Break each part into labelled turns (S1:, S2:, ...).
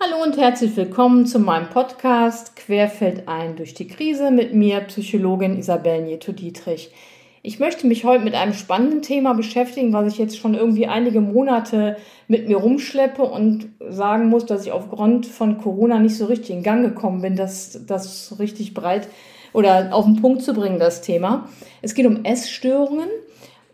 S1: Hallo und herzlich willkommen zu meinem Podcast Querfeld ein durch die Krise mit mir, Psychologin Isabel Nieto-Dietrich. Ich möchte mich heute mit einem spannenden Thema beschäftigen, was ich jetzt schon irgendwie einige Monate mit mir rumschleppe und sagen muss, dass ich aufgrund von Corona nicht so richtig in Gang gekommen bin, das, das richtig breit oder auf den Punkt zu bringen, das Thema. Es geht um Essstörungen.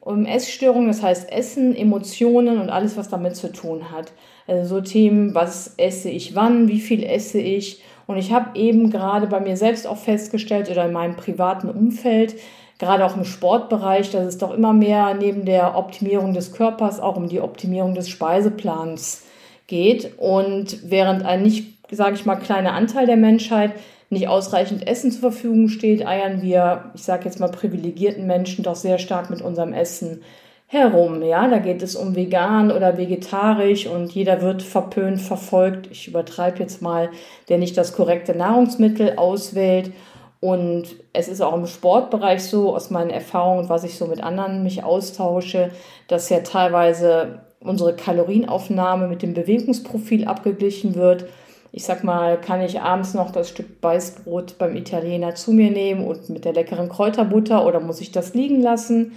S1: Um Essstörungen, das heißt Essen, Emotionen und alles, was damit zu tun hat. Also so Themen, was esse ich wann, wie viel esse ich. Und ich habe eben gerade bei mir selbst auch festgestellt oder in meinem privaten Umfeld, gerade auch im Sportbereich, dass es doch immer mehr neben der Optimierung des Körpers auch um die Optimierung des Speiseplans geht. Und während ein nicht, sage ich mal, kleiner Anteil der Menschheit nicht ausreichend Essen zur Verfügung steht, eiern wir, ich sage jetzt mal, privilegierten Menschen doch sehr stark mit unserem Essen herum. Ja, da geht es um vegan oder vegetarisch und jeder wird verpönt, verfolgt. Ich übertreibe jetzt mal, der nicht das korrekte Nahrungsmittel auswählt. Und es ist auch im Sportbereich so, aus meinen Erfahrungen, was ich so mit anderen mich austausche, dass ja teilweise unsere Kalorienaufnahme mit dem Bewegungsprofil abgeglichen wird. Ich sag mal, kann ich abends noch das Stück Weißbrot beim Italiener zu mir nehmen und mit der leckeren Kräuterbutter oder muss ich das liegen lassen?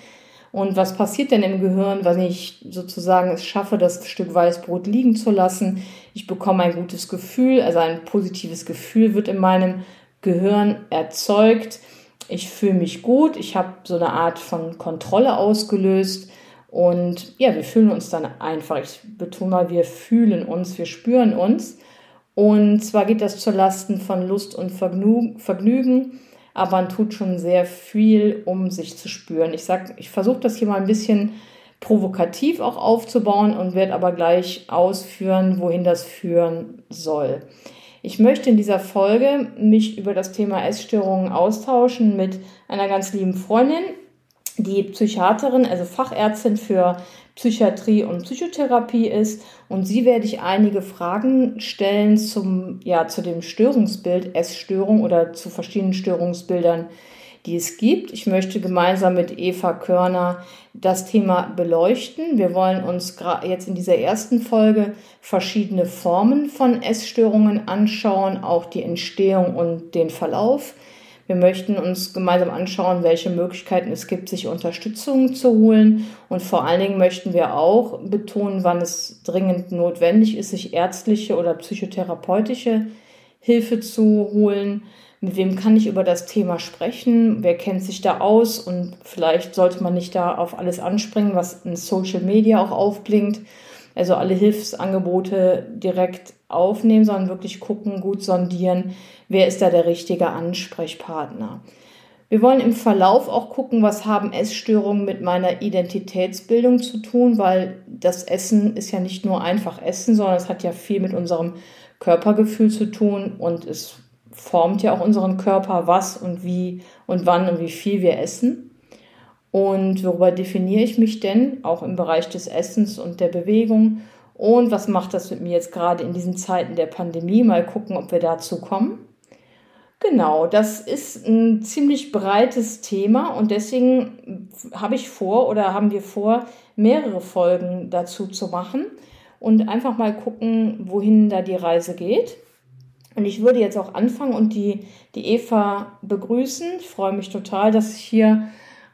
S1: Und was passiert denn im Gehirn, wenn ich sozusagen es schaffe, das Stück Weißbrot liegen zu lassen? Ich bekomme ein gutes Gefühl, also ein positives Gefühl wird in meinem Gehirn erzeugt. Ich fühle mich gut, ich habe so eine Art von Kontrolle ausgelöst und ja, wir fühlen uns dann einfach. Ich betone mal, wir fühlen uns, wir spüren uns. Und zwar geht das zur Lasten von Lust und Vergnügen aber man tut schon sehr viel, um sich zu spüren. Ich sag, ich versuche das hier mal ein bisschen provokativ auch aufzubauen und werde aber gleich ausführen, wohin das führen soll. Ich möchte in dieser Folge mich über das Thema Essstörungen austauschen mit einer ganz lieben Freundin, die Psychiaterin, also Fachärztin für Psychiatrie und Psychotherapie ist. Und sie werde ich einige Fragen stellen zum, ja, zu dem Störungsbild Essstörung oder zu verschiedenen Störungsbildern, die es gibt. Ich möchte gemeinsam mit Eva Körner das Thema beleuchten. Wir wollen uns jetzt in dieser ersten Folge verschiedene Formen von Essstörungen anschauen, auch die Entstehung und den Verlauf. Wir möchten uns gemeinsam anschauen, welche Möglichkeiten es gibt, sich Unterstützung zu holen. Und vor allen Dingen möchten wir auch betonen, wann es dringend notwendig ist, sich ärztliche oder psychotherapeutische Hilfe zu holen. Mit wem kann ich über das Thema sprechen? Wer kennt sich da aus? Und vielleicht sollte man nicht da auf alles anspringen, was in Social Media auch aufblinkt. Also alle Hilfsangebote direkt aufnehmen, sondern wirklich gucken, gut sondieren, wer ist da der richtige Ansprechpartner. Wir wollen im Verlauf auch gucken, was haben Essstörungen mit meiner Identitätsbildung zu tun, weil das Essen ist ja nicht nur einfach Essen, sondern es hat ja viel mit unserem Körpergefühl zu tun und es formt ja auch unseren Körper, was und wie und wann und wie viel wir essen. Und worüber definiere ich mich denn, auch im Bereich des Essens und der Bewegung? Und was macht das mit mir jetzt gerade in diesen Zeiten der Pandemie? Mal gucken, ob wir dazu kommen. Genau, das ist ein ziemlich breites Thema und deswegen habe ich vor oder haben wir vor, mehrere Folgen dazu zu machen und einfach mal gucken, wohin da die Reise geht. Und ich würde jetzt auch anfangen und die, die Eva begrüßen. Ich freue mich total, dass ich hier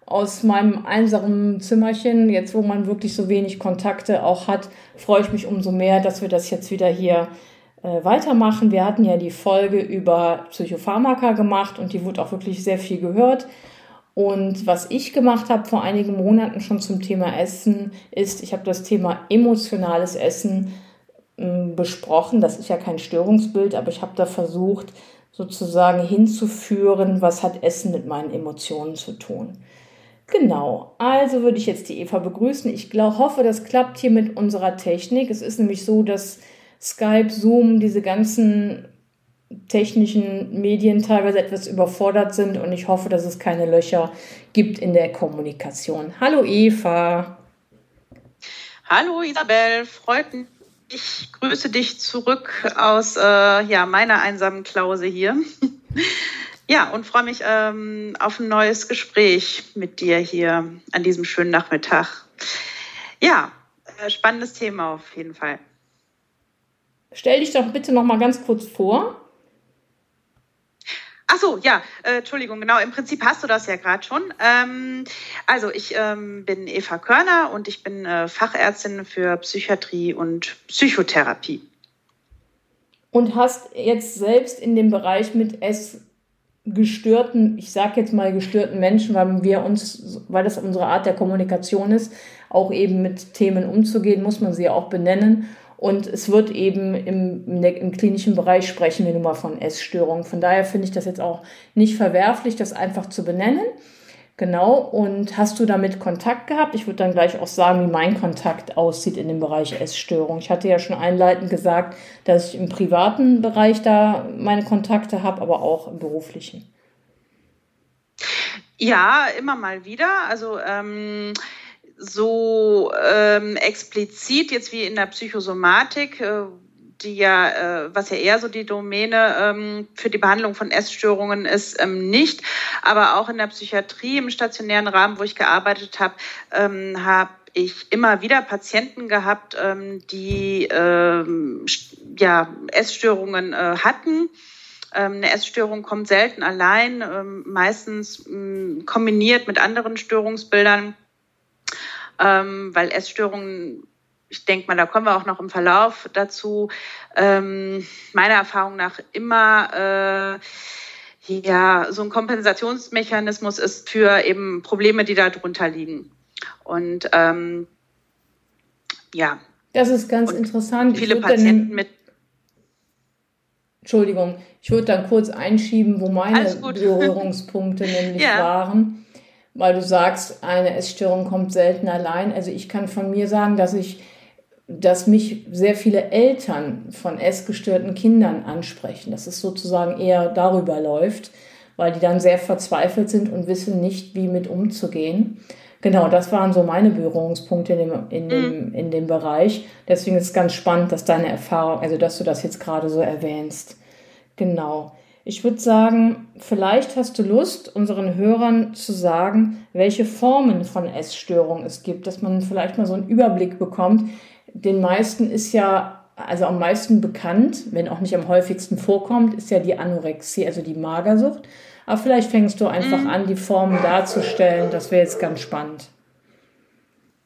S1: aus meinem einsamen Zimmerchen, jetzt wo man wirklich so wenig Kontakte auch hat, freue ich mich umso mehr, dass wir das jetzt wieder hier äh, weitermachen. Wir hatten ja die Folge über Psychopharmaka gemacht und die wurde auch wirklich sehr viel gehört. Und was ich gemacht habe vor einigen Monaten schon zum Thema Essen, ist, ich habe das Thema emotionales Essen äh, besprochen. Das ist ja kein Störungsbild, aber ich habe da versucht, sozusagen hinzuführen, was hat Essen mit meinen Emotionen zu tun. Genau, also würde ich jetzt die Eva begrüßen. Ich glaub, hoffe, das klappt hier mit unserer Technik. Es ist nämlich so, dass Skype, Zoom, diese ganzen technischen Medien teilweise etwas überfordert sind und ich hoffe, dass es keine Löcher gibt in der Kommunikation. Hallo Eva.
S2: Hallo Isabel, freut mich. Ich grüße dich zurück aus äh, ja, meiner einsamen Klause hier. Ja, und freue mich ähm, auf ein neues Gespräch mit dir hier an diesem schönen Nachmittag. Ja, äh, spannendes Thema auf jeden Fall.
S1: Stell dich doch bitte noch mal ganz kurz vor.
S2: Ach so, ja, äh, Entschuldigung, genau. Im Prinzip hast du das ja gerade schon. Ähm, also ich ähm, bin Eva Körner und ich bin äh, Fachärztin für Psychiatrie und Psychotherapie.
S1: Und hast jetzt selbst in dem Bereich mit Essgestörten, ich sage jetzt mal gestörten Menschen, weil wir uns, weil das unsere Art der Kommunikation ist, auch eben mit Themen umzugehen, muss man sie auch benennen. Und es wird eben im, im, klinischen Bereich sprechen wir nun mal von Essstörungen. Von daher finde ich das jetzt auch nicht verwerflich, das einfach zu benennen. Genau. Und hast du damit Kontakt gehabt? Ich würde dann gleich auch sagen, wie mein Kontakt aussieht in dem Bereich Essstörung. Ich hatte ja schon einleitend gesagt, dass ich im privaten Bereich da meine Kontakte habe, aber auch im beruflichen.
S2: Ja, immer mal wieder. Also ähm, so ähm, explizit jetzt wie in der Psychosomatik, äh, die ja, äh, was ja eher so die Domäne ähm, für die Behandlung von Essstörungen ist, ähm, nicht. Aber auch in der Psychiatrie im stationären Rahmen, wo ich gearbeitet habe, ähm, habe ich immer wieder Patienten gehabt, ähm, die ähm, ja, Essstörungen äh, hatten. Ähm, eine Essstörung kommt selten allein, ähm, meistens ähm, kombiniert mit anderen Störungsbildern ähm, weil Essstörungen, ich denke mal, da kommen wir auch noch im Verlauf dazu, ähm, meiner Erfahrung nach immer äh, ja so ein Kompensationsmechanismus ist für eben Probleme, die da drunter liegen. Und ähm, ja.
S1: Das ist ganz Und interessant. Viele Patienten dann, mit. Entschuldigung, ich würde dann kurz einschieben, wo meine Berührungspunkte nämlich ja. waren weil du sagst, eine Essstörung kommt selten allein. Also ich kann von mir sagen, dass ich, dass mich sehr viele Eltern von essgestörten Kindern ansprechen, dass es sozusagen eher darüber läuft, weil die dann sehr verzweifelt sind und wissen nicht, wie mit umzugehen. Genau, das waren so meine Berührungspunkte in dem, in dem, mhm. in dem Bereich. Deswegen ist es ganz spannend, dass deine Erfahrung, also dass du das jetzt gerade so erwähnst. Genau. Ich würde sagen, vielleicht hast du Lust, unseren Hörern zu sagen, welche Formen von Essstörungen es gibt, dass man vielleicht mal so einen Überblick bekommt. Den meisten ist ja, also am meisten bekannt, wenn auch nicht am häufigsten vorkommt, ist ja die Anorexie, also die Magersucht. Aber vielleicht fängst du einfach mhm. an, die Formen darzustellen. Das wäre jetzt ganz spannend.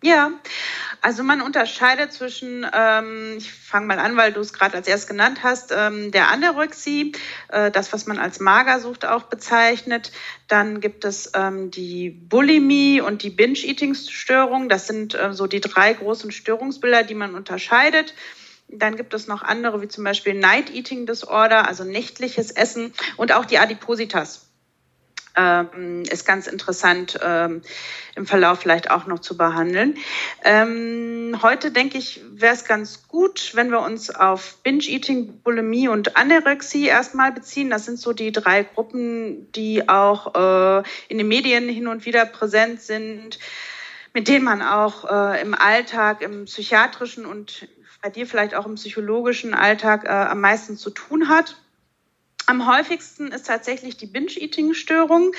S2: Ja, also man unterscheidet zwischen, ähm, ich fange mal an, weil du es gerade als erst genannt hast, ähm, der Anorexie, äh, das, was man als Magersucht auch bezeichnet. Dann gibt es ähm, die Bulimie und die Binge-Eating-Störung. Das sind äh, so die drei großen Störungsbilder, die man unterscheidet. Dann gibt es noch andere, wie zum Beispiel Night Eating Disorder, also nächtliches Essen und auch die Adipositas ähm, ist ganz interessant ähm, im Verlauf vielleicht auch noch zu behandeln. Ähm, heute denke ich, wäre es ganz gut, wenn wir uns auf Binge-Eating, Bulimie und Anorexie erstmal beziehen. Das sind so die drei Gruppen, die auch äh, in den Medien hin und wieder präsent sind, mit denen man auch äh, im Alltag, im psychiatrischen und bei dir vielleicht auch im psychologischen Alltag äh, am meisten zu tun hat. Am häufigsten ist tatsächlich die Binge-Eating-Störung,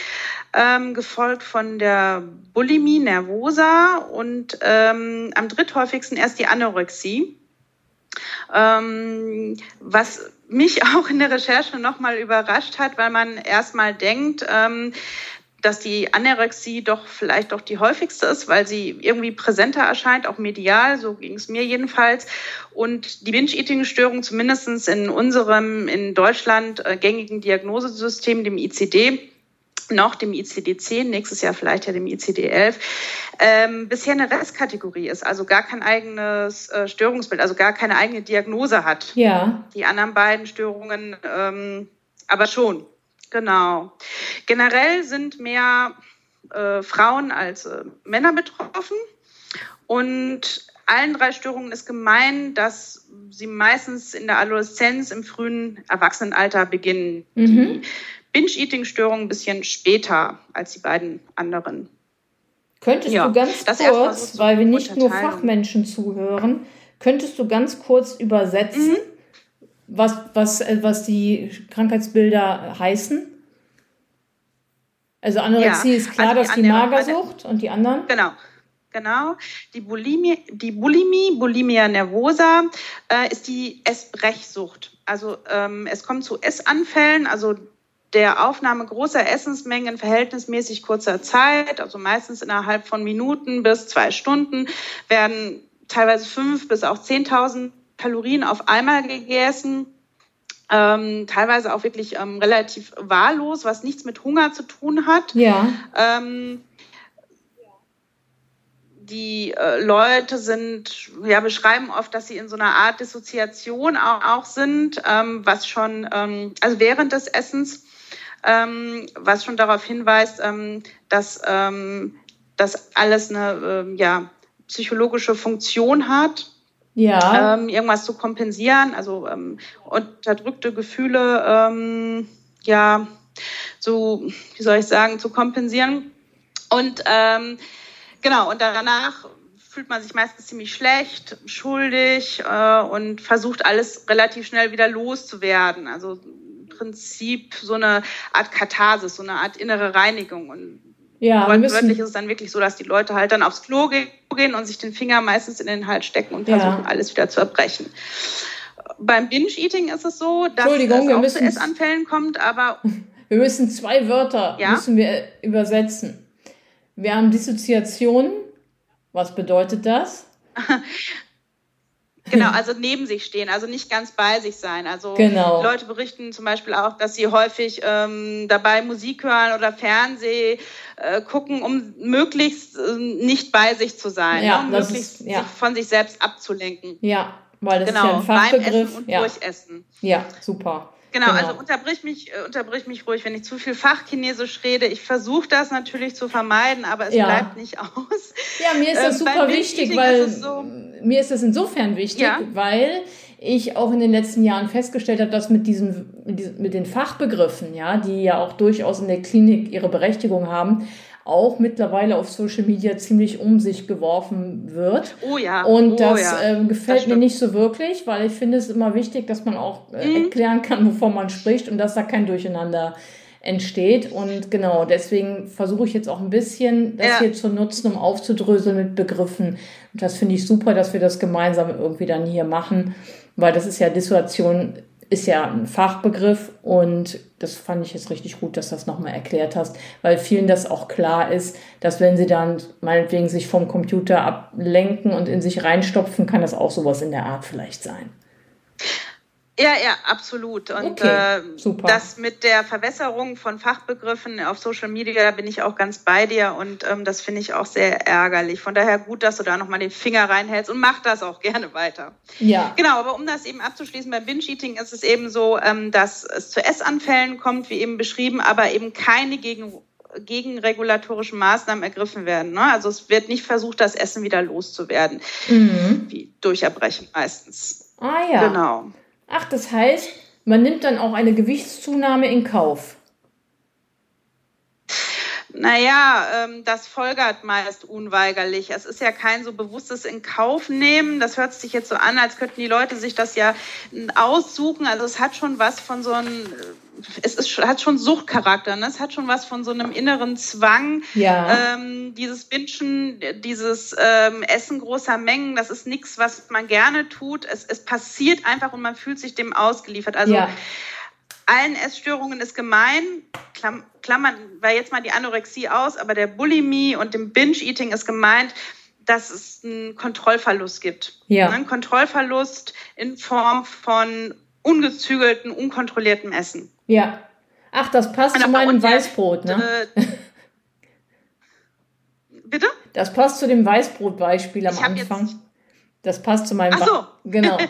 S2: ähm, gefolgt von der Bulimie nervosa und ähm, am dritthäufigsten erst die Anorexie. Ähm, was mich auch in der Recherche nochmal überrascht hat, weil man erstmal denkt, ähm, dass die Anorexie doch vielleicht doch die häufigste ist, weil sie irgendwie präsenter erscheint, auch medial, so ging es mir jedenfalls. Und die Binge-Eating-Störung, zumindest in unserem in Deutschland äh, gängigen Diagnosesystem, dem ICD, noch dem ICD-10, nächstes Jahr vielleicht ja dem ICD-11, ähm, bisher eine Restkategorie ist, also gar kein eigenes äh, Störungsbild, also gar keine eigene Diagnose hat.
S1: Ja.
S2: Die anderen beiden Störungen ähm, aber schon. Genau. Generell sind mehr äh, Frauen als äh, Männer betroffen. Und allen drei Störungen ist gemein, dass sie meistens in der Adoleszenz, im frühen Erwachsenenalter beginnen. Mhm. Die Binge-Eating-Störung ein bisschen später als die beiden anderen.
S1: Könntest ja, du ganz kurz, so weil wir nicht nur Fachmenschen zuhören, könntest du ganz kurz übersetzen, mhm was, was, äh, was die Krankheitsbilder heißen? Also Anorexie ja, ist klar, also dass die Magersucht und die anderen?
S2: Genau. Genau. Die Bulimie, die Bulimie, Bulimia nervosa, äh, ist die Essbrechsucht. Also ähm, es kommt zu Essanfällen, also der Aufnahme großer Essensmengen in verhältnismäßig kurzer Zeit, also meistens innerhalb von Minuten bis zwei Stunden, werden teilweise fünf bis auch zehntausend Kalorien auf einmal gegessen. Ähm, teilweise auch wirklich ähm, relativ wahllos, was nichts mit Hunger zu tun hat.
S1: Ja.
S2: Ähm, die äh, Leute sind, ja, beschreiben oft, dass sie in so einer Art Dissoziation auch, auch sind, ähm, was schon, ähm, also während des Essens, ähm, was schon darauf hinweist, dass das alles eine, äh, ja, psychologische Funktion hat.
S1: Ja.
S2: Ähm, irgendwas zu kompensieren, also ähm, unterdrückte Gefühle, ähm, ja, so, wie soll ich sagen, zu kompensieren. Und ähm, genau, und danach fühlt man sich meistens ziemlich schlecht, schuldig äh, und versucht alles relativ schnell wieder loszuwerden. Also im Prinzip so eine Art Katharsis, so eine Art innere Reinigung. Und
S1: ja,
S2: Wortwörtlich ist es dann wirklich so, dass die Leute halt dann aufs Klo gehen und sich den Finger meistens in den Hals stecken und versuchen, ja. alles wieder zu erbrechen. Beim Binge-Eating ist es so, dass es auch zu Essanfällen kommt, aber...
S1: Wir müssen zwei Wörter ja? müssen wir übersetzen. Wir haben Dissoziation. Was bedeutet das?
S2: Genau, also neben sich stehen, also nicht ganz bei sich sein. Also
S1: genau.
S2: Leute berichten zum Beispiel auch, dass sie häufig ähm, dabei Musik hören oder Fernseh äh, gucken, um möglichst äh, nicht bei sich zu sein,
S1: ja,
S2: ne? um möglichst ist, ja. sich von sich selbst abzulenken.
S1: Ja, weil das genau, ist ja ein Fachbegriff.
S2: Beim Essen und
S1: ja.
S2: Durchessen.
S1: Ja, super.
S2: Genau, genau, also unterbrich mich, äh, unterbrich mich ruhig, wenn ich zu viel Fachchinesisch rede. Ich versuche das natürlich zu vermeiden, aber es ja. bleibt nicht aus.
S1: Ja, mir ist das ähm, super wichtig, weil so, mir ist das insofern wichtig, ja. weil ich auch in den letzten Jahren festgestellt habe, dass mit, diesen, mit den Fachbegriffen, ja, die ja auch durchaus in der Klinik ihre Berechtigung haben, auch mittlerweile auf Social Media ziemlich um sich geworfen wird.
S2: Oh ja.
S1: Und
S2: oh
S1: das
S2: ja.
S1: ähm, gefällt das mir nicht so wirklich, weil ich finde es immer wichtig, dass man auch äh, mhm. erklären kann, wovon man spricht und dass da kein Durcheinander entsteht. Und genau, deswegen versuche ich jetzt auch ein bisschen das ja. hier zu nutzen, um aufzudröseln mit Begriffen. Und das finde ich super, dass wir das gemeinsam irgendwie dann hier machen, weil das ist ja Dissuation ist ja ein Fachbegriff und das fand ich jetzt richtig gut, dass du das nochmal erklärt hast, weil vielen das auch klar ist, dass wenn sie dann meinetwegen sich vom Computer ablenken und in sich reinstopfen, kann das auch sowas in der Art vielleicht sein.
S2: Ja, ja, absolut. Und okay, äh, das mit der Verwässerung von Fachbegriffen auf Social Media, da bin ich auch ganz bei dir und ähm, das finde ich auch sehr ärgerlich. Von daher gut, dass du da nochmal den Finger reinhältst und mach das auch gerne weiter.
S1: Ja.
S2: Genau, aber um das eben abzuschließen, beim Binge-Eating ist es eben so, ähm, dass es zu Essanfällen kommt, wie eben beschrieben, aber eben keine gegen gegenregulatorische Maßnahmen ergriffen werden. Ne? Also es wird nicht versucht, das Essen wieder loszuwerden, mhm. wie durch Erbrechen meistens.
S1: Ah ja.
S2: Genau.
S1: Ach, das heißt, man nimmt dann auch eine Gewichtszunahme in Kauf.
S2: Naja, ähm, das folgert meist unweigerlich. Es ist ja kein so bewusstes in Kauf nehmen. Das hört sich jetzt so an, als könnten die Leute sich das ja aussuchen. Also es hat schon was von so einem, es ist, hat schon Suchtcharakter. Ne? Es hat schon was von so einem inneren Zwang.
S1: Ja.
S2: Ähm, dieses Bingen, dieses ähm, Essen großer Mengen, das ist nichts, was man gerne tut. Es, es passiert einfach und man fühlt sich dem ausgeliefert. Also ja allen Essstörungen ist gemein, klammern wir jetzt mal die Anorexie aus, aber der Bulimie und dem Binge-Eating ist gemeint, dass es einen Kontrollverlust gibt.
S1: Ja.
S2: Ein Kontrollverlust in Form von ungezügelten, unkontrolliertem Essen.
S1: Ja. Ach, das passt zu meinem Weißbrot, ne? Äh,
S2: bitte?
S1: Das passt zu dem Weißbrot-Beispiel am Anfang. Das passt zu meinem.
S2: Ach so.
S1: genau.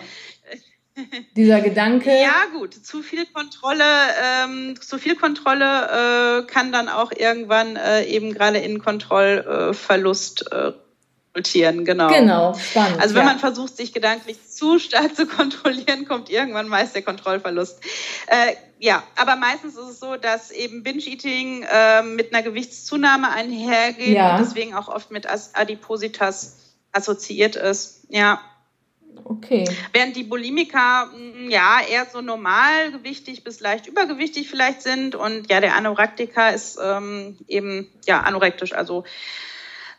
S1: Dieser Gedanke.
S2: Ja, gut. Zu viel Kontrolle, ähm, zu viel Kontrolle äh, kann dann auch irgendwann äh, eben gerade in Kontrollverlust äh, resultieren. Genau.
S1: Genau, spannend.
S2: Also wenn ja. man versucht, sich gedanklich zu stark zu kontrollieren, kommt irgendwann meist der Kontrollverlust. Äh, ja, aber meistens ist es so, dass eben Binge-Eating äh, mit einer Gewichtszunahme einhergeht ja. und deswegen auch oft mit Adipositas assoziiert ist. Ja.
S1: Okay.
S2: Während die Bulimiker mm, ja eher so normalgewichtig bis leicht übergewichtig vielleicht sind und ja der Anorektiker ist ähm, eben ja anorektisch, also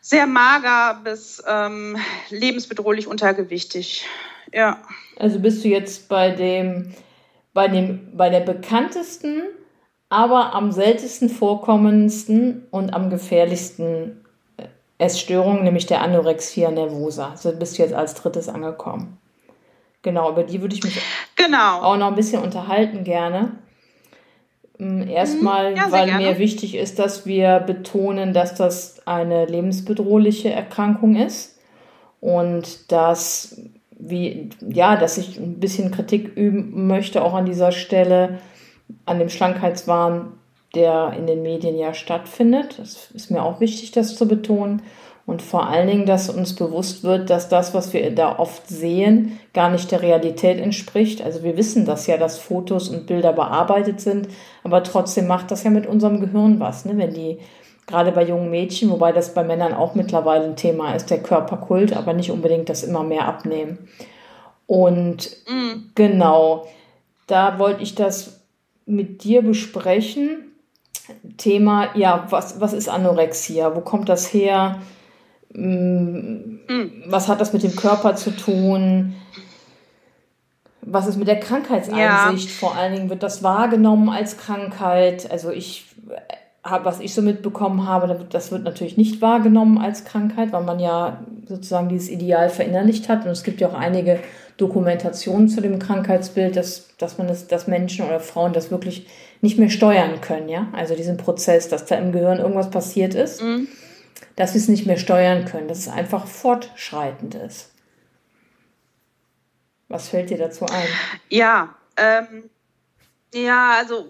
S2: sehr mager bis ähm, lebensbedrohlich untergewichtig. Ja.
S1: Also bist du jetzt bei dem, bei dem, bei der bekanntesten, aber am seltensten vorkommendsten und am gefährlichsten äh, Essstörung, nämlich der Anorexia nervosa. So bist du jetzt als drittes angekommen. Genau, über die würde ich mich genau. auch noch ein bisschen unterhalten gerne. Mm, erstmal, mhm. ja, weil gerne. mir wichtig ist, dass wir betonen, dass das eine lebensbedrohliche Erkrankung ist und dass wie ja, dass ich ein bisschen Kritik üben möchte auch an dieser Stelle an dem Schlankheitswahn, der in den Medien ja stattfindet. Das ist mir auch wichtig, das zu betonen. Und vor allen Dingen, dass uns bewusst wird, dass das, was wir da oft sehen, gar nicht der Realität entspricht. Also wir wissen das ja, dass Fotos und Bilder bearbeitet sind, aber trotzdem macht das ja mit unserem Gehirn was, ne? wenn die gerade bei jungen Mädchen, wobei das bei Männern auch mittlerweile ein Thema ist, der Körperkult, aber nicht unbedingt das immer mehr abnehmen. Und mm. genau, da wollte ich das mit dir besprechen. Thema, ja, was, was ist Anorexia? Wo kommt das her? Mm, was hat das mit dem Körper zu tun? Was ist mit der Krankheitseinsicht? Ja. Vor allen Dingen wird das wahrgenommen als Krankheit. Also ich habe, was ich so mitbekommen habe, das wird natürlich nicht wahrgenommen als Krankheit, weil man ja sozusagen dieses Ideal verinnerlicht hat. Und es gibt ja auch einige Dokumentationen zu dem Krankheitsbild, dass, dass man das, dass Menschen oder Frauen das wirklich nicht mehr steuern können, ja. Also diesen Prozess, dass da im Gehirn irgendwas passiert ist. Mhm dass wir es nicht mehr steuern können, dass es einfach fortschreitend ist. Was fällt dir dazu ein?
S2: Ja, ähm, ja, also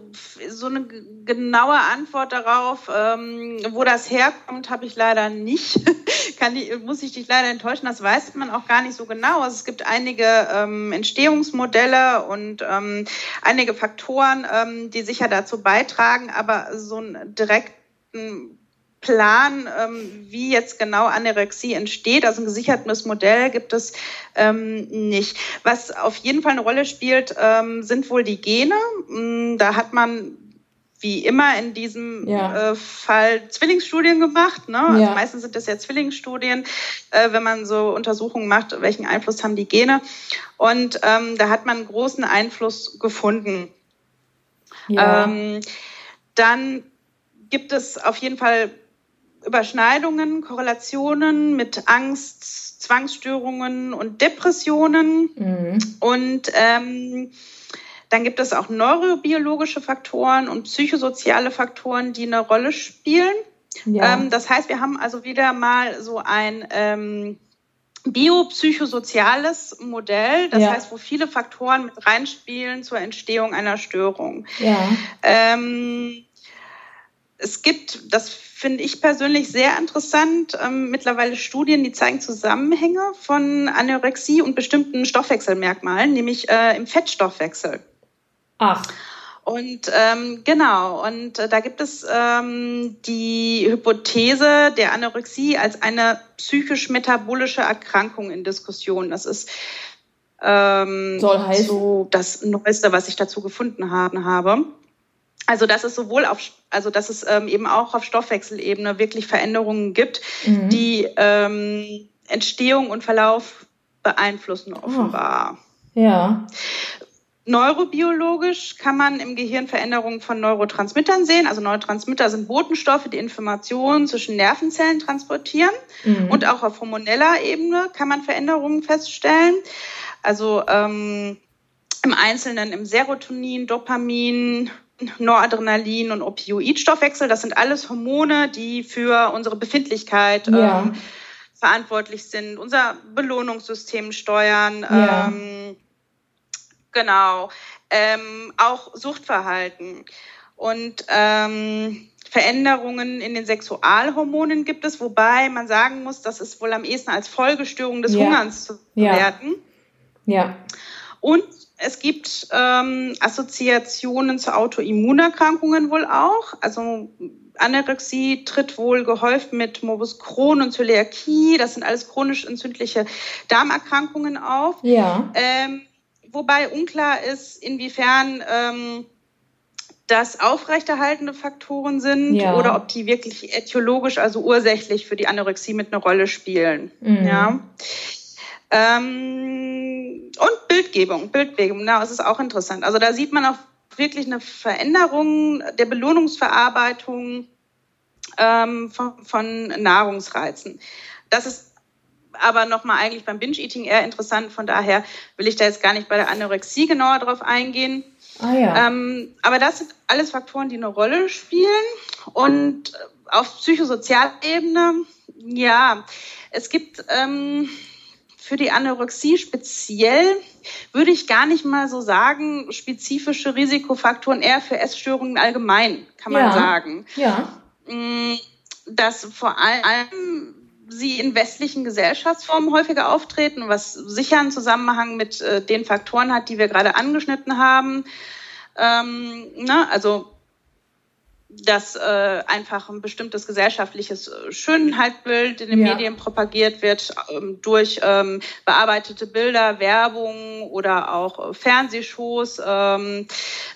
S2: so eine genaue Antwort darauf, ähm, wo das herkommt, habe ich leider nicht. Kann die, muss ich dich leider enttäuschen, das weiß man auch gar nicht so genau. Also es gibt einige ähm, Entstehungsmodelle und ähm, einige Faktoren, ähm, die sicher dazu beitragen, aber so einen direkten Plan, ähm, wie jetzt genau Anorexie entsteht. Also ein gesichertes Modell gibt es ähm, nicht. Was auf jeden Fall eine Rolle spielt, ähm, sind wohl die Gene. Mm, da hat man wie immer in diesem ja. äh, Fall Zwillingsstudien gemacht. Ne? Also ja. meistens sind das ja Zwillingsstudien, äh, wenn man so Untersuchungen macht, welchen Einfluss haben die Gene. Und ähm, da hat man einen großen Einfluss gefunden. Ja. Ähm, dann gibt es auf jeden Fall Überschneidungen, Korrelationen mit Angst, Zwangsstörungen und Depressionen. Mhm. Und ähm, dann gibt es auch neurobiologische Faktoren und psychosoziale Faktoren, die eine Rolle spielen. Ja. Ähm, das heißt, wir haben also wieder mal so ein ähm, biopsychosoziales Modell, das ja. heißt, wo viele Faktoren mit reinspielen zur Entstehung einer Störung. Ja. Ähm, es gibt, das finde ich persönlich sehr interessant, ähm, mittlerweile Studien, die zeigen Zusammenhänge von Anorexie und bestimmten Stoffwechselmerkmalen, nämlich äh, im Fettstoffwechsel. Ach. Und ähm, genau, und äh, da gibt es ähm, die Hypothese der Anorexie als eine psychisch-metabolische Erkrankung in Diskussion. Das ist ähm, Soll heißen? so das Neueste, was ich dazu gefunden haben, habe. Also dass es sowohl auf, also dass es ähm, eben auch auf Stoffwechselebene wirklich Veränderungen gibt, mhm. die ähm, Entstehung und Verlauf beeinflussen offenbar.
S1: Oh. Ja.
S2: Neurobiologisch kann man im Gehirn Veränderungen von Neurotransmittern sehen. Also Neurotransmitter sind Botenstoffe, die Informationen zwischen Nervenzellen transportieren. Mhm. Und auch auf hormoneller Ebene kann man Veränderungen feststellen. Also ähm, im Einzelnen im Serotonin, Dopamin, Noradrenalin und Opioidstoffwechsel. Das sind alles Hormone, die für unsere Befindlichkeit ja. ähm, verantwortlich sind, unser Belohnungssystem steuern. Ja. Ähm, genau. Ähm, auch Suchtverhalten. Und ähm, Veränderungen in den Sexualhormonen gibt es, wobei man sagen muss, das ist wohl am ehesten als Folgestörung des ja. Hungerns zu werten.
S1: Ja.
S2: Und es gibt ähm, Assoziationen zu Autoimmunerkrankungen wohl auch. Also Anorexie tritt wohl gehäuft mit Morbus Crohn und Zöliakie. Das sind alles chronisch entzündliche Darmerkrankungen auf.
S1: Ja.
S2: Ähm, wobei unklar ist, inwiefern ähm, das aufrechterhaltende Faktoren sind ja. oder ob die wirklich etiologisch, also ursächlich für die Anorexie mit einer Rolle spielen. Mhm. Ja. Ähm, und Bildgebung, Bildgebung, na, das ist auch interessant. Also da sieht man auch wirklich eine Veränderung der Belohnungsverarbeitung ähm, von, von Nahrungsreizen. Das ist aber nochmal eigentlich beim Binge-Eating eher interessant. Von daher will ich da jetzt gar nicht bei der Anorexie genauer drauf eingehen. Ah, ja. ähm, aber das sind alles Faktoren, die eine Rolle spielen. Und auf psychosozialer Ebene, ja, es gibt ähm, für die Anorexie speziell, würde ich gar nicht mal so sagen, spezifische Risikofaktoren, eher für Essstörungen allgemein, kann man ja. sagen. Ja. Mm, dass vor allem sie in westlichen Gesellschaftsformen häufiger auftreten, was sicher einen Zusammenhang mit äh, den Faktoren hat, die wir gerade angeschnitten haben. Ähm, ne? Also dass äh, einfach ein bestimmtes gesellschaftliches äh, Schönheitsbild in den ja. Medien propagiert wird ähm, durch ähm, bearbeitete Bilder, Werbung oder auch Fernsehshows. Ähm,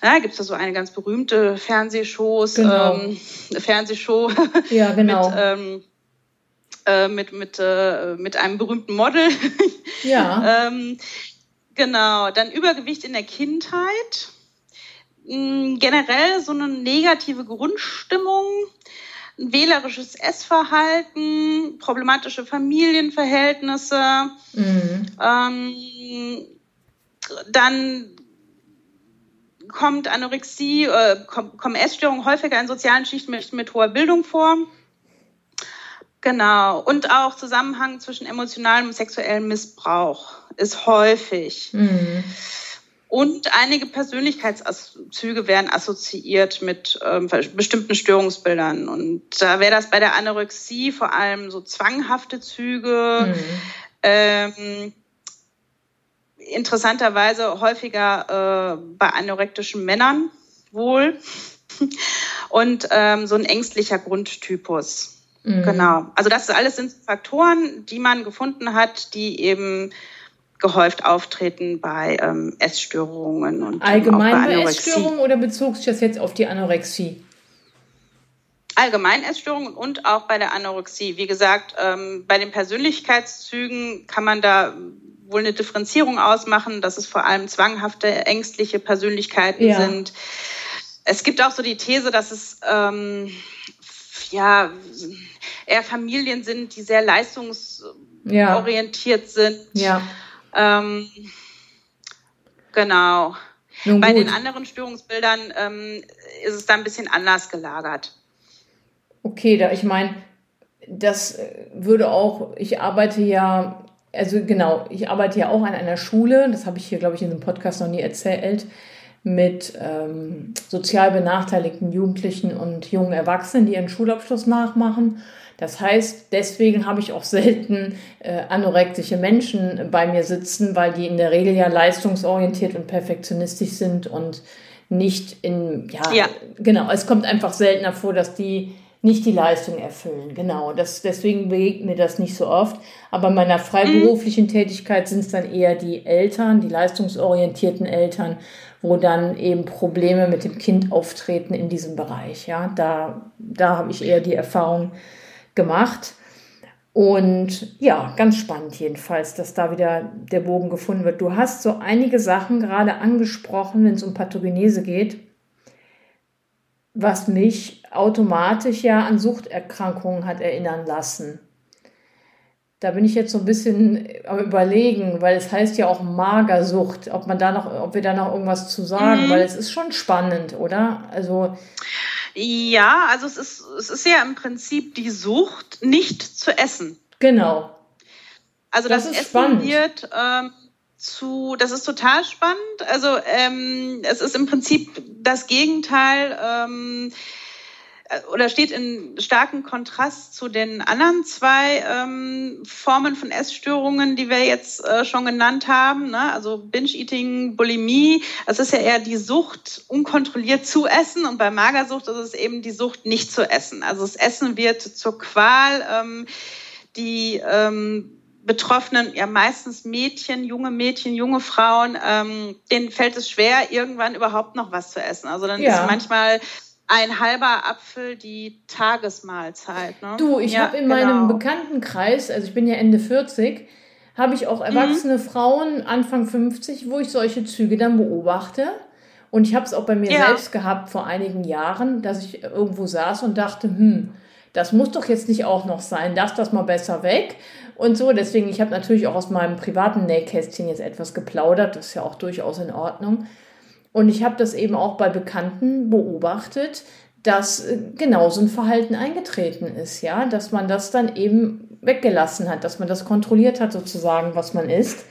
S2: ja, gibt es da so eine ganz berühmte Fernsehshows, genau. ähm, Fernsehshow ja, genau. mit ähm, äh, mit, mit, äh, mit einem berühmten Model. Ja. ähm, genau, dann Übergewicht in der Kindheit. Mm, generell so eine negative Grundstimmung, ein wählerisches Essverhalten, problematische Familienverhältnisse. Mhm. Ähm, dann kommt Anorexie, äh, kommen Essstörungen häufiger in sozialen Schichten mit, mit hoher Bildung vor. Genau. Und auch Zusammenhang zwischen emotionalem und sexuellem Missbrauch ist häufig. Mhm. Und einige Persönlichkeitszüge werden assoziiert mit ähm, bestimmten Störungsbildern. Und da wäre das bei der Anorexie vor allem so zwanghafte Züge. Mhm. Ähm, interessanterweise häufiger äh, bei anorektischen Männern wohl. Und ähm, so ein ängstlicher Grundtypus. Mhm. Genau. Also das alles sind Faktoren, die man gefunden hat, die eben gehäuft auftreten bei ähm, Essstörungen und
S1: allgemein bei, bei Essstörungen oder bezog sich das jetzt auf die Anorexie?
S2: Allgemein Essstörungen und auch bei der Anorexie. Wie gesagt, ähm, bei den Persönlichkeitszügen kann man da wohl eine Differenzierung ausmachen, dass es vor allem zwanghafte, ängstliche Persönlichkeiten ja. sind. Es gibt auch so die These, dass es ähm, ja eher Familien sind, die sehr leistungsorientiert ja. sind. Ja. Ähm, genau. Bei den anderen Störungsbildern ähm, ist es da ein bisschen anders gelagert.
S1: Okay, da ich meine, das würde auch, ich arbeite ja, also genau, ich arbeite ja auch an einer Schule, das habe ich hier, glaube ich, in einem Podcast noch nie erzählt mit ähm, sozial benachteiligten Jugendlichen und jungen Erwachsenen, die ihren Schulabschluss nachmachen. Das heißt, deswegen habe ich auch selten äh, anorektische Menschen bei mir sitzen, weil die in der Regel ja leistungsorientiert und perfektionistisch sind und nicht in, ja, ja. genau, es kommt einfach seltener vor, dass die nicht die Leistung erfüllen. Genau, das, deswegen begegnet mir das nicht so oft. Aber in meiner freiberuflichen mhm. Tätigkeit sind es dann eher die Eltern, die leistungsorientierten Eltern, wo dann eben Probleme mit dem Kind auftreten in diesem Bereich. Ja, da, da habe ich eher die Erfahrung gemacht. Und ja, ganz spannend jedenfalls, dass da wieder der Bogen gefunden wird. Du hast so einige Sachen gerade angesprochen, wenn es um Pathogenese geht was mich automatisch ja an Suchterkrankungen hat erinnern lassen. Da bin ich jetzt so ein bisschen am überlegen, weil es heißt ja auch Magersucht, ob man da noch, ob wir da noch irgendwas zu sagen, mhm. weil es ist schon spannend, oder? Also
S2: ja, also es ist, es ist ja im Prinzip die Sucht, nicht zu essen.
S1: Genau.
S2: Also das, das Essen spannend. wird ähm, zu, das ist total spannend. Also ähm, es ist im Prinzip das Gegenteil ähm, äh, oder steht in starkem Kontrast zu den anderen zwei ähm, Formen von Essstörungen, die wir jetzt äh, schon genannt haben. Ne? Also Binge-Eating, Bulimie. Es ist ja eher die Sucht, unkontrolliert zu essen. Und bei Magersucht ist es eben die Sucht, nicht zu essen. Also das Essen wird zur Qual. Ähm, die ähm, Betroffenen, ja meistens Mädchen, junge Mädchen, junge Frauen, ähm, denen fällt es schwer, irgendwann überhaupt noch was zu essen. Also dann ja. ist manchmal ein halber Apfel die Tagesmahlzeit. Ne?
S1: Du, ich ja, habe in genau. meinem Bekanntenkreis, also ich bin ja Ende 40, habe ich auch mhm. erwachsene mhm. Frauen, Anfang 50, wo ich solche Züge dann beobachte. Und ich habe es auch bei mir ja. selbst gehabt vor einigen Jahren, dass ich irgendwo saß und dachte, hm, das muss doch jetzt nicht auch noch sein, lass das mal besser weg und so. Deswegen, ich habe natürlich auch aus meinem privaten Nähkästchen jetzt etwas geplaudert, das ist ja auch durchaus in Ordnung. Und ich habe das eben auch bei Bekannten beobachtet, dass äh, genau so ein Verhalten eingetreten ist, ja, dass man das dann eben weggelassen hat, dass man das kontrolliert hat sozusagen, was man isst.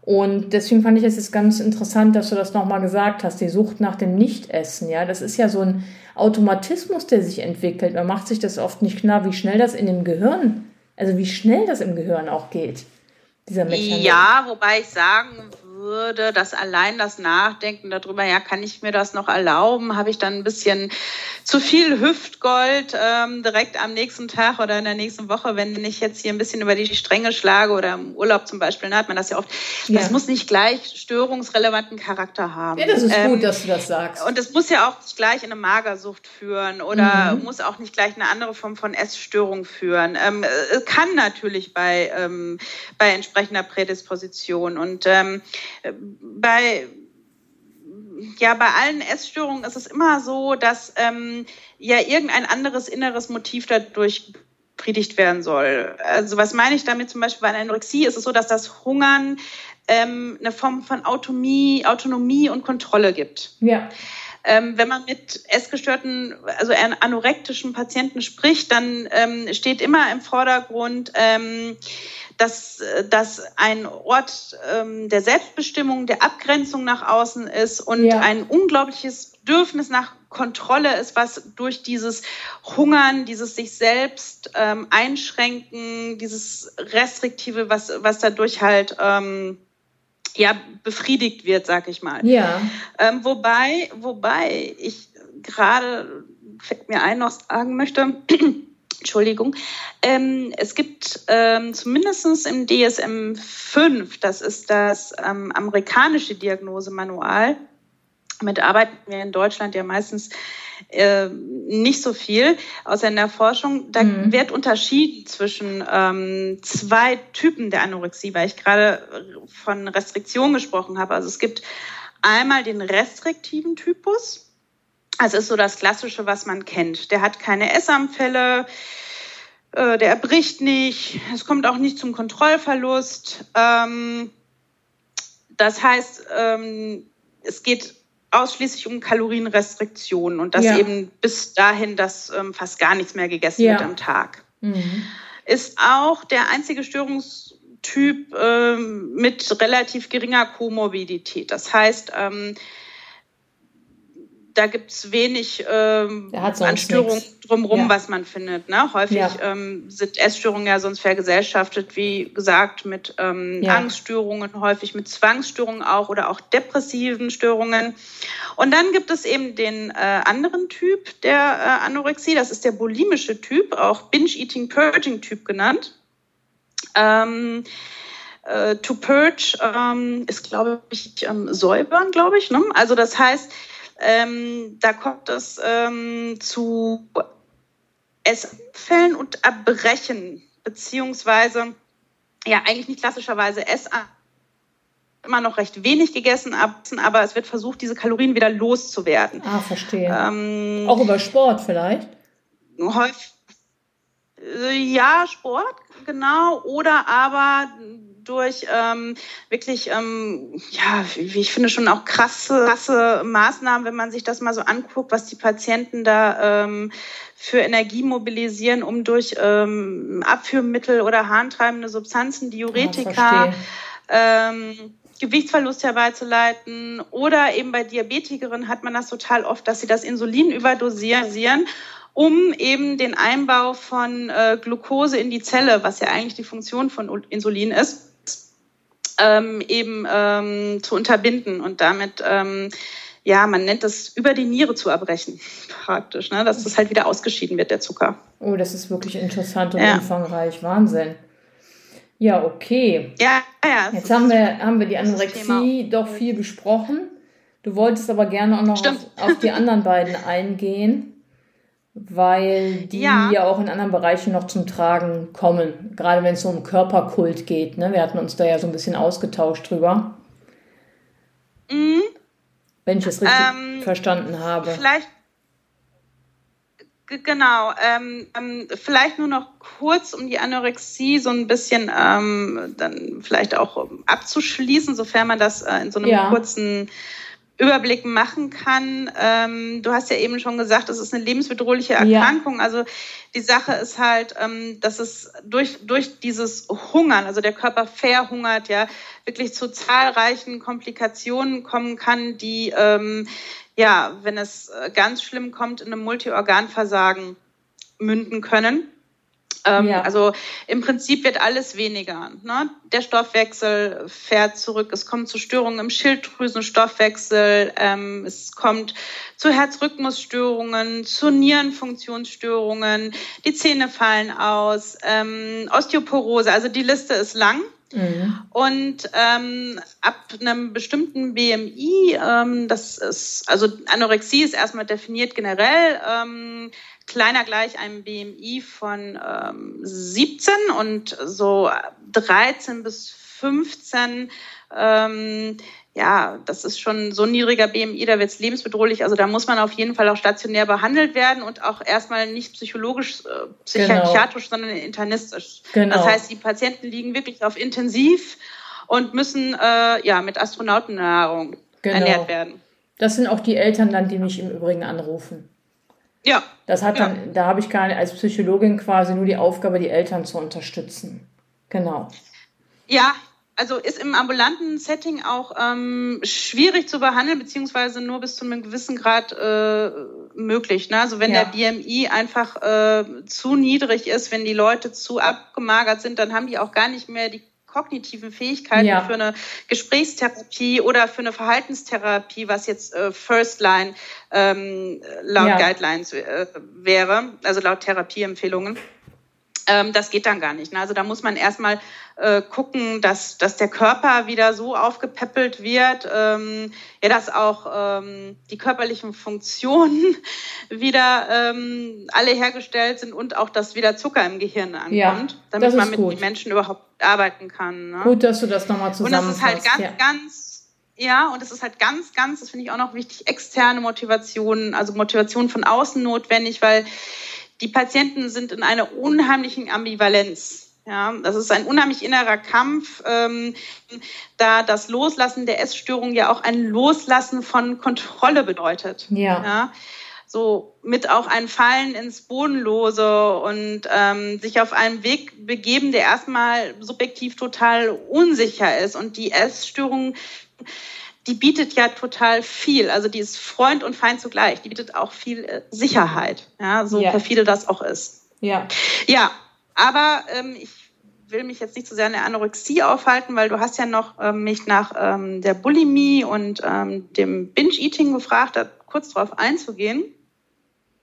S1: Und deswegen fand ich es jetzt ganz interessant, dass du das nochmal gesagt hast, die Sucht nach dem Nichtessen, ja, das ist ja so ein Automatismus, der sich entwickelt. Man macht sich das oft nicht klar, wie schnell das in dem Gehirn, also wie schnell das im Gehirn auch geht,
S2: dieser Mechanismus. Ja, wobei ich sagen würde, dass allein das Nachdenken darüber, ja, kann ich mir das noch erlauben? Habe ich dann ein bisschen zu viel Hüftgold ähm, direkt am nächsten Tag oder in der nächsten Woche, wenn ich jetzt hier ein bisschen über die Stränge schlage oder im Urlaub zum Beispiel, da hat man das ja oft. Ja. Das muss nicht gleich störungsrelevanten Charakter haben.
S1: Ja, das ist ähm, gut, dass du das sagst.
S2: Und es muss ja auch nicht gleich in eine Magersucht führen oder mhm. muss auch nicht gleich eine andere Form von Essstörung führen. Ähm, äh, kann natürlich bei, ähm, bei entsprechender Prädisposition. Und ähm, bei ja, bei allen Essstörungen ist es immer so, dass ähm, ja irgendein anderes inneres Motiv dadurch predigt werden soll. Also was meine ich damit zum Beispiel bei Anorexie? Ist es so, dass das Hungern ähm, eine Form von Autonomie, Autonomie und Kontrolle gibt.
S1: Ja.
S2: Ähm, wenn man mit essgestörten, also anorektischen Patienten spricht, dann ähm, steht immer im Vordergrund, dass das ein Ort ähm, der Selbstbestimmung, der Abgrenzung nach außen ist und ja. ein unglaubliches Bedürfnis nach Kontrolle ist, was durch dieses Hungern, dieses sich selbst ähm, einschränken, dieses Restriktive, was, was dadurch halt ähm, ja befriedigt wird, sag ich mal.
S1: Ja.
S2: Ähm, wobei, wobei ich gerade fällt mir ein, noch sagen möchte. Entschuldigung. Ähm, es gibt ähm, zumindest im DSM 5, das ist das ähm, amerikanische Diagnosemanual, damit arbeiten wir in Deutschland ja meistens äh, nicht so viel, außer in der Forschung. Da mhm. wird unterschieden zwischen ähm, zwei Typen der Anorexie, weil ich gerade von Restriktion gesprochen habe. Also es gibt einmal den restriktiven Typus. Also ist so das Klassische, was man kennt. Der hat keine Essanfälle, äh, der erbricht nicht, es kommt auch nicht zum Kontrollverlust. Ähm, das heißt, ähm, es geht ausschließlich um Kalorienrestriktionen und das ja. eben bis dahin, dass ähm, fast gar nichts mehr gegessen ja. wird am Tag. Mhm. Ist auch der einzige Störungstyp ähm, mit relativ geringer Komorbidität. Das heißt, ähm, da gibt es wenig ähm, an Störungen drumherum, ja. was man findet. Ne? Häufig ja. ähm, sind Essstörungen ja sonst vergesellschaftet, wie gesagt, mit ähm, ja. Angststörungen, häufig mit Zwangsstörungen auch oder auch depressiven Störungen. Und dann gibt es eben den äh, anderen Typ der äh, Anorexie, das ist der bulimische Typ, auch Binge-Eating-Purging-Typ genannt. Ähm, äh, to purge ähm, ist, glaube ich, ähm, säubern, glaube ich. Ne? Also das heißt, ähm, da kommt es ähm, zu Essfällen und Erbrechen, beziehungsweise ja eigentlich nicht klassischerweise Ess immer noch recht wenig gegessen, aber es wird versucht, diese Kalorien wieder loszuwerden.
S1: Ah, verstehe. Ähm, Auch über Sport vielleicht?
S2: Häufig, äh, ja, Sport, genau. Oder aber durch ähm, wirklich, ähm, ja, wie ich finde, schon auch krasse, krasse Maßnahmen, wenn man sich das mal so anguckt, was die Patienten da ähm, für Energie mobilisieren, um durch ähm, Abführmittel oder harntreibende Substanzen, Diuretika, ja, ähm, Gewichtsverlust herbeizuleiten. Oder eben bei Diabetikerinnen hat man das total oft, dass sie das Insulin überdosieren um eben den Einbau von äh, Glucose in die Zelle, was ja eigentlich die Funktion von Insulin ist, ähm, eben ähm, zu unterbinden und damit, ähm, ja, man nennt das über die Niere zu erbrechen, praktisch, ne? dass das halt wieder ausgeschieden wird, der Zucker.
S1: Oh, das ist wirklich interessant und ja. umfangreich. Wahnsinn. Ja, okay.
S2: Ja, ja.
S1: Jetzt haben wir, haben wir die Anorexie doch viel besprochen. Du wolltest aber gerne auch noch auf, auf, die anderen beiden eingehen, weil die ja. ja. auch in anderen Bereichen noch zum Tragen kommen. Gerade wenn es so um Körperkult geht. Ne? Wir hatten uns da ja so ein bisschen ausgetauscht drüber. Mhm. Wenn ich es richtig ähm, verstanden habe.
S2: Vielleicht Genau, ähm, ähm, vielleicht nur noch kurz, um die Anorexie so ein bisschen ähm, dann vielleicht auch abzuschließen, sofern man das äh, in so einem ja. kurzen Überblick machen kann. Ähm, du hast ja eben schon gesagt, es ist eine lebensbedrohliche Erkrankung. Ja. Also die Sache ist halt, ähm, dass es durch, durch dieses Hungern, also der Körper verhungert, ja, wirklich zu zahlreichen Komplikationen kommen kann, die ähm, ja, wenn es äh, ganz schlimm kommt, in einem Multiorganversagen münden können. Ähm, ja. Also im Prinzip wird alles weniger. Ne? Der Stoffwechsel fährt zurück, es kommt zu Störungen im Schilddrüsenstoffwechsel, ähm, es kommt zu Herzrhythmusstörungen, zu Nierenfunktionsstörungen, die Zähne fallen aus, ähm, Osteoporose, also die Liste ist lang. Mhm. Und ähm, ab einem bestimmten BMI, ähm, das ist, also Anorexie ist erstmal definiert generell, ähm, kleiner gleich einem BMI von ähm, 17 und so 13 bis 15 ähm, ja, das ist schon so ein niedriger BMI, da wird es lebensbedrohlich. Also da muss man auf jeden Fall auch stationär behandelt werden und auch erstmal nicht psychologisch, äh, psychiatrisch, genau. sondern internistisch. Genau. Das heißt, die Patienten liegen wirklich auf Intensiv und müssen äh, ja mit Astronautennahrung genau. ernährt werden.
S1: Das sind auch die Eltern dann, die mich im Übrigen anrufen.
S2: Ja.
S1: Das hat dann, ja. da habe ich gar nicht als Psychologin quasi nur die Aufgabe, die Eltern zu unterstützen. Genau.
S2: Ja, also ist im ambulanten Setting auch ähm, schwierig zu behandeln, beziehungsweise nur bis zu einem gewissen Grad äh, möglich. Ne? Also wenn ja. der BMI einfach äh, zu niedrig ist, wenn die Leute zu abgemagert sind, dann haben die auch gar nicht mehr die kognitiven Fähigkeiten ja. für eine Gesprächstherapie oder für eine Verhaltenstherapie, was jetzt äh, First Line ähm, laut ja. Guidelines äh, wäre, also laut Therapieempfehlungen. Ähm, das geht dann gar nicht. Ne? Also da muss man erstmal äh, gucken, dass, dass der Körper wieder so aufgepäppelt wird, ähm, ja, dass auch ähm, die körperlichen Funktionen wieder ähm, alle hergestellt sind und auch, dass wieder Zucker im Gehirn ankommt, ja, damit man mit gut. den Menschen überhaupt arbeiten kann. Ne?
S1: Gut, dass du das nochmal zusammenfasst.
S2: Und das ist halt ganz, ja. ganz ja, und es ist halt ganz, ganz, das finde ich auch noch wichtig, externe Motivation, also Motivation von außen notwendig, weil die Patienten sind in einer unheimlichen Ambivalenz. Ja, das ist ein unheimlich innerer Kampf, ähm, da das Loslassen der Essstörung ja auch ein Loslassen von Kontrolle bedeutet. Ja. ja so mit auch ein Fallen ins Bodenlose und ähm, sich auf einen Weg begeben, der erstmal subjektiv total unsicher ist. Und die Essstörung die bietet ja total viel. Also die ist Freund und Feind zugleich. Die bietet auch viel äh, Sicherheit, ja, so ja. perfide das auch ist.
S1: Ja.
S2: Ja, aber ähm, ich will mich jetzt nicht so sehr an der Anorexie aufhalten, weil du hast ja noch ähm, mich nach ähm, der Bulimie und ähm, dem Binge-Eating gefragt, da kurz drauf einzugehen.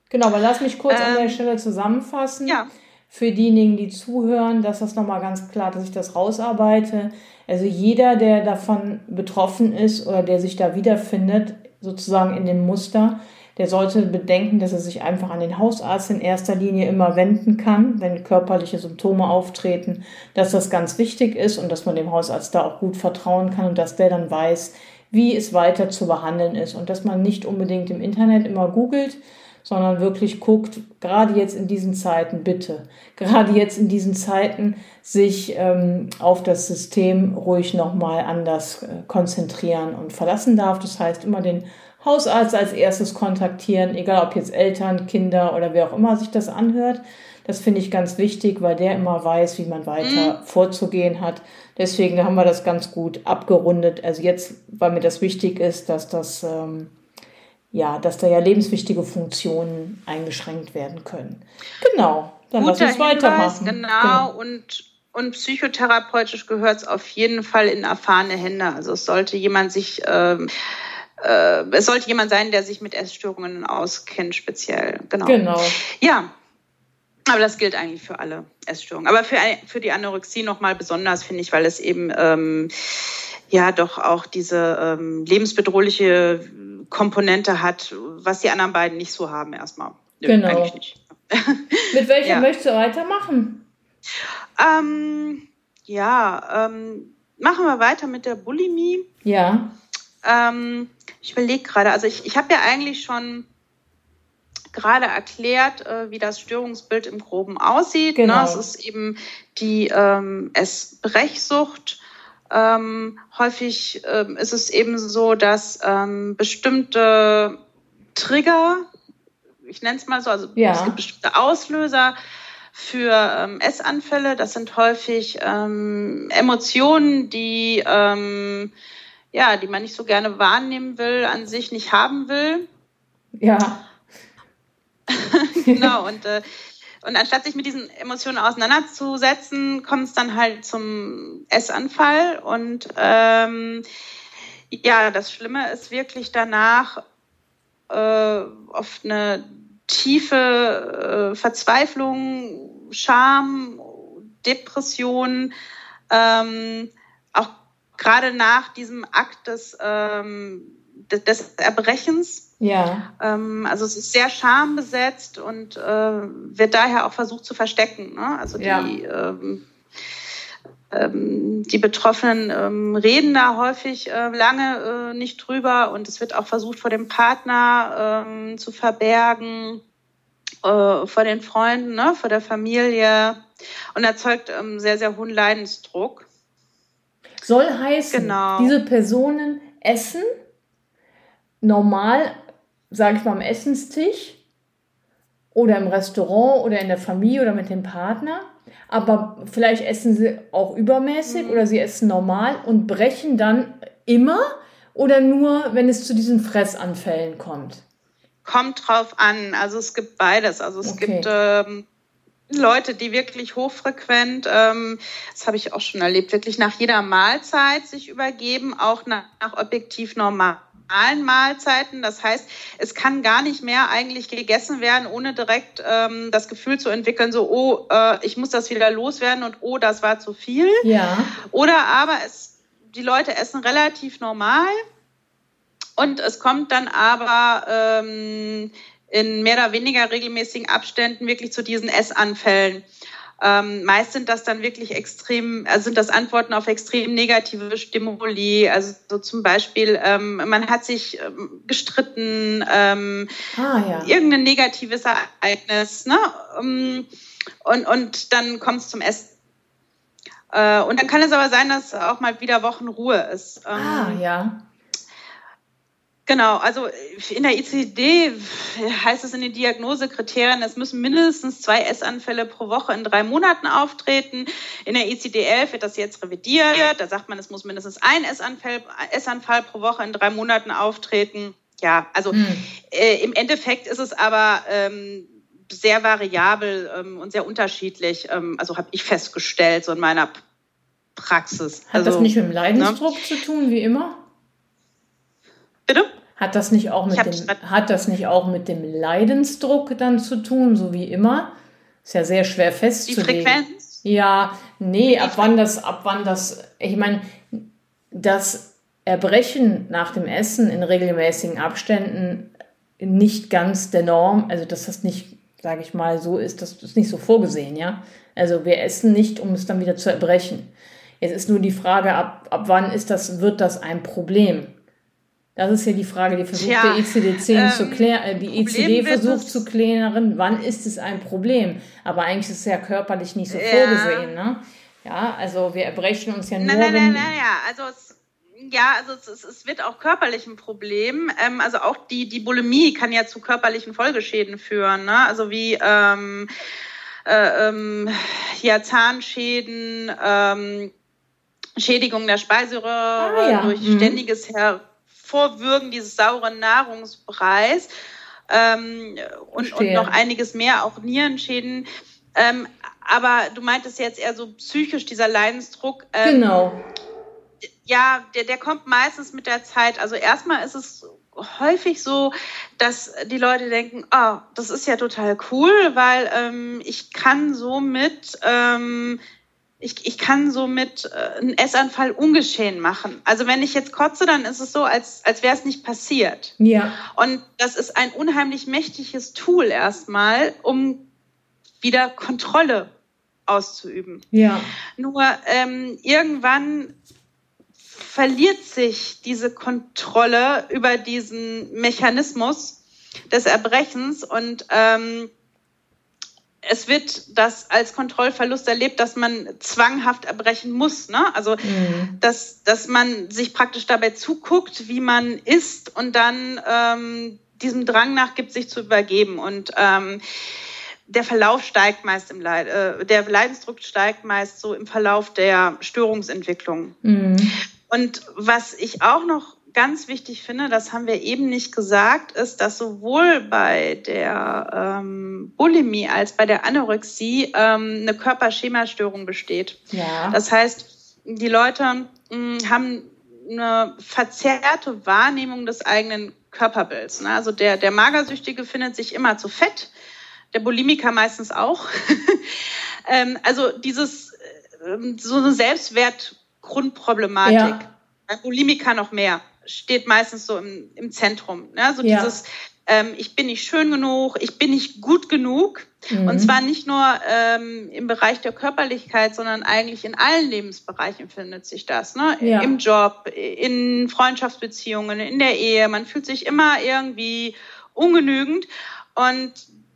S1: Genau, aber lass mich kurz an der ähm, Stelle zusammenfassen.
S2: Ja.
S1: Für diejenigen, die zuhören, dass das nochmal ganz klar, dass ich das rausarbeite. Also jeder, der davon betroffen ist oder der sich da wiederfindet, sozusagen in dem Muster, der sollte bedenken, dass er sich einfach an den Hausarzt in erster Linie immer wenden kann, wenn körperliche Symptome auftreten, dass das ganz wichtig ist und dass man dem Hausarzt da auch gut vertrauen kann und dass der dann weiß, wie es weiter zu behandeln ist und dass man nicht unbedingt im Internet immer googelt, sondern wirklich guckt, gerade jetzt in diesen Zeiten, bitte, gerade jetzt in diesen Zeiten, sich ähm, auf das System ruhig nochmal anders äh, konzentrieren und verlassen darf. Das heißt, immer den Hausarzt als erstes kontaktieren, egal ob jetzt Eltern, Kinder oder wer auch immer sich das anhört. Das finde ich ganz wichtig, weil der immer weiß, wie man weiter mhm. vorzugehen hat. Deswegen haben wir das ganz gut abgerundet. Also jetzt, weil mir das wichtig ist, dass das ähm, ja, dass da ja lebenswichtige Funktionen eingeschränkt werden können. Genau,
S2: dann Guter lass uns weitermachen. Genau, genau. Und, und psychotherapeutisch gehört es auf jeden Fall in erfahrene Hände. Also es sollte jemand sich, ähm, äh, es sollte jemand sein, der sich mit Essstörungen auskennt, speziell. Genau.
S1: Genau.
S2: Ja. Aber das gilt eigentlich für alle Essstörungen. Aber für, für die Anorexie nochmal besonders, finde ich, weil es eben ähm, ja doch auch diese ähm, lebensbedrohliche Komponente hat, was die anderen beiden nicht so haben erstmal.
S1: Nö, genau. Mit welcher ja. möchtest du weitermachen?
S2: Ähm, ja, ähm, machen wir weiter mit der Bulimie.
S1: Ja.
S2: Ähm, ich überlege gerade, also ich, ich habe ja eigentlich schon gerade erklärt, äh, wie das Störungsbild im Groben aussieht. Ne? Genau. Ne? Es ist eben die ähm, Essbrechsucht. Ähm, häufig ähm, ist es eben so, dass ähm, bestimmte Trigger, ich nenne es mal so, also ja. es gibt bestimmte Auslöser für ähm, Essanfälle. Das sind häufig ähm, Emotionen, die ähm, ja, die man nicht so gerne wahrnehmen will, an sich nicht haben will.
S1: Ja.
S2: genau, und, äh, und anstatt sich mit diesen Emotionen auseinanderzusetzen, kommt es dann halt zum Essanfall. Und ähm, ja, das Schlimme ist wirklich danach äh, oft eine tiefe äh, Verzweiflung, Scham, Depression, ähm, auch gerade nach diesem Akt des, ähm, des, des Erbrechens
S1: ja.
S2: Ähm, also es ist sehr schambesetzt und äh, wird daher auch versucht zu verstecken. Ne? Also die, ja. ähm, ähm, die Betroffenen ähm, reden da häufig äh, lange äh, nicht drüber und es wird auch versucht vor dem Partner ähm, zu verbergen, äh, vor den Freunden, ne? vor der Familie und erzeugt ähm, sehr, sehr hohen Leidensdruck.
S1: Soll heißen, genau. diese Personen essen normal sage ich mal, am Essenstisch oder im Restaurant oder in der Familie oder mit dem Partner. Aber vielleicht essen sie auch übermäßig mhm. oder sie essen normal und brechen dann immer oder nur, wenn es zu diesen Fressanfällen kommt?
S2: Kommt drauf an. Also es gibt beides. Also es okay. gibt ähm, Leute, die wirklich hochfrequent, ähm, das habe ich auch schon erlebt, wirklich nach jeder Mahlzeit sich übergeben, auch nach, nach objektiv normal normalen Mahlzeiten. Das heißt, es kann gar nicht mehr eigentlich gegessen werden, ohne direkt ähm, das Gefühl zu entwickeln, so, oh, äh, ich muss das wieder loswerden und oh, das war zu viel.
S1: Ja.
S2: Oder aber es, die Leute essen relativ normal und es kommt dann aber ähm, in mehr oder weniger regelmäßigen Abständen wirklich zu diesen Essanfällen. Ähm, meist sind das dann wirklich extrem, also sind das Antworten auf extrem negative Stimuli. Also so zum Beispiel, ähm, man hat sich ähm, gestritten, ähm,
S1: ah, ja.
S2: irgendein negatives Ereignis, ne? Um, und, und dann kommt es zum Essen. Äh, und dann kann es aber sein, dass auch mal wieder Wochen Ruhe ist.
S1: ah, ähm, ja.
S2: Genau, also in der ICD heißt es in den Diagnosekriterien, es müssen mindestens zwei Essanfälle pro Woche in drei Monaten auftreten. In der ICD-11 wird das jetzt revidiert. Da sagt man, es muss mindestens ein Essanfall, Essanfall pro Woche in drei Monaten auftreten. Ja, also hm. äh, im Endeffekt ist es aber ähm, sehr variabel ähm, und sehr unterschiedlich. Ähm, also habe ich festgestellt, so in meiner Praxis.
S1: Hat
S2: also,
S1: das nicht mit dem Leidensdruck ne? zu tun, wie immer?
S2: Bitte?
S1: Hat das nicht auch mit dem, hat das nicht auch mit dem Leidensdruck dann zu tun, so wie immer? Ist ja sehr schwer festzulegen.
S2: Die Frequenz?
S1: Ja, nee, ab wann das, ab wann das, ich meine, das Erbrechen nach dem Essen in regelmäßigen Abständen nicht ganz der Norm, also dass das nicht, sage ich mal, so ist, das ist nicht so vorgesehen, ja. Also wir essen nicht, um es dann wieder zu erbrechen. Jetzt ist nur die Frage, ab, ab wann ist das, wird das ein Problem? Das ist ja die Frage, die versucht Tja, der ICD-10 ähm, zu klären, äh, die ECD versucht zu klären, wann ist es ein Problem? Aber eigentlich ist es ja körperlich nicht so ja. vorgesehen, ne? Ja, also wir erbrechen uns ja nur.
S2: Nein, nein, nein, nein, ja, also es, ja, also es, es, wird auch körperlich ein Problem. Ähm, also auch die, die Bulimie kann ja zu körperlichen Folgeschäden führen, ne? Also wie ähm, äh, ähm, ja, Zahnschäden, ähm, Schädigung der Speiseröhre ah, ja. durch mhm. ständiges Her Vorwürgen dieses sauren Nahrungspreis ähm, und, und, noch einiges mehr, auch Nierenschäden. Ähm, aber du meintest jetzt eher so psychisch, dieser Leidensdruck.
S1: Ähm, genau.
S2: Ja, der, der kommt meistens mit der Zeit. Also erstmal ist es häufig so, dass die Leute denken, oh, das ist ja total cool, weil ähm, ich kann somit ähm, ich, ich kann somit äh, einen Essanfall ungeschehen machen. Also wenn ich jetzt kotze, dann ist es so, als, als wäre es nicht passiert.
S1: Ja.
S2: Und das ist ein unheimlich mächtiges Tool erstmal, um wieder Kontrolle auszuüben.
S1: Ja.
S2: Nur ähm, irgendwann verliert sich diese Kontrolle über diesen Mechanismus des Erbrechens und ähm, es wird das als Kontrollverlust erlebt, dass man zwanghaft erbrechen muss. Ne? Also, mhm. dass, dass man sich praktisch dabei zuguckt, wie man isst und dann ähm, diesem Drang nachgibt, sich zu übergeben. Und ähm, der Verlauf steigt meist im Leid, äh, der Leidensdruck steigt meist so im Verlauf der Störungsentwicklung. Mhm. Und was ich auch noch ganz wichtig finde, das haben wir eben nicht gesagt, ist, dass sowohl bei der ähm, Bulimie als bei der Anorexie ähm, eine Körperschemastörung besteht.
S1: Ja.
S2: Das heißt, die Leute mh, hm, haben eine verzerrte Wahrnehmung des eigenen Körperbilds. Ne? Also der, der Magersüchtige findet sich immer zu fett, der Bulimiker meistens auch. ähm, also dieses äh, so eine Selbstwertgrundproblematik. Ja. Bei Bulimiker noch mehr steht meistens so im, im Zentrum. Ne? So ja. dieses, ähm, ich bin nicht schön genug, ich bin nicht gut genug. Mhm. Und zwar nicht nur ähm, im Bereich der Körperlichkeit, sondern eigentlich in allen Lebensbereichen findet sich das. Ne? Ja. Im Job, in Freundschaftsbeziehungen, in der Ehe. Man fühlt sich immer irgendwie ungenügend und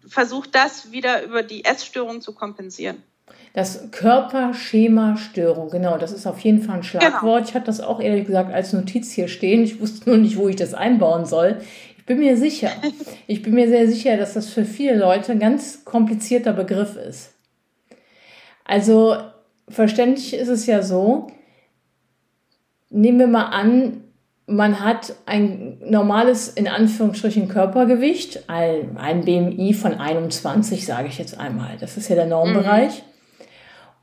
S2: versucht das wieder über die Essstörung zu kompensieren.
S1: Das Körperschema-Störung, genau, das ist auf jeden Fall ein Schlagwort. Genau. Ich hatte das auch ehrlich gesagt als Notiz hier stehen. Ich wusste nur nicht, wo ich das einbauen soll. Ich bin mir sicher, ich bin mir sehr sicher, dass das für viele Leute ein ganz komplizierter Begriff ist. Also verständlich ist es ja so, nehmen wir mal an, man hat ein normales, in Anführungsstrichen, Körpergewicht, ein, ein BMI von 21, sage ich jetzt einmal. Das ist ja der Normbereich. Mhm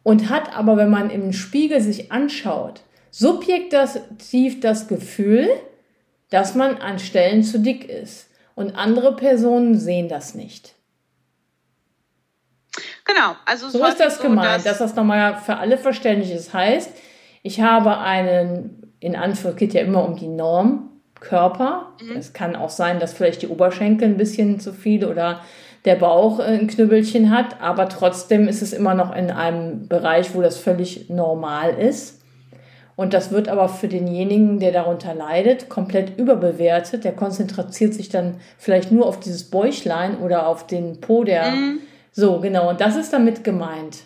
S1: und hat aber, wenn man im Spiegel sich anschaut, subjektiv das Gefühl, dass man an Stellen zu dick ist. Und andere Personen sehen das nicht.
S2: Genau, also
S1: so ist das so, gemeint, dass, dass das nochmal für alle verständlich ist. Heißt, ich habe einen, in Anführungszeichen, geht ja immer um die Norm, Körper. Mhm. Es kann auch sein, dass vielleicht die Oberschenkel ein bisschen zu viel oder der Bauch ein Knüppelchen hat, aber trotzdem ist es immer noch in einem Bereich, wo das völlig normal ist. Und das wird aber für denjenigen, der darunter leidet, komplett überbewertet. Der konzentriert sich dann vielleicht nur auf dieses Bäuchlein oder auf den Po, der. Mhm. So, genau. Und das ist damit gemeint.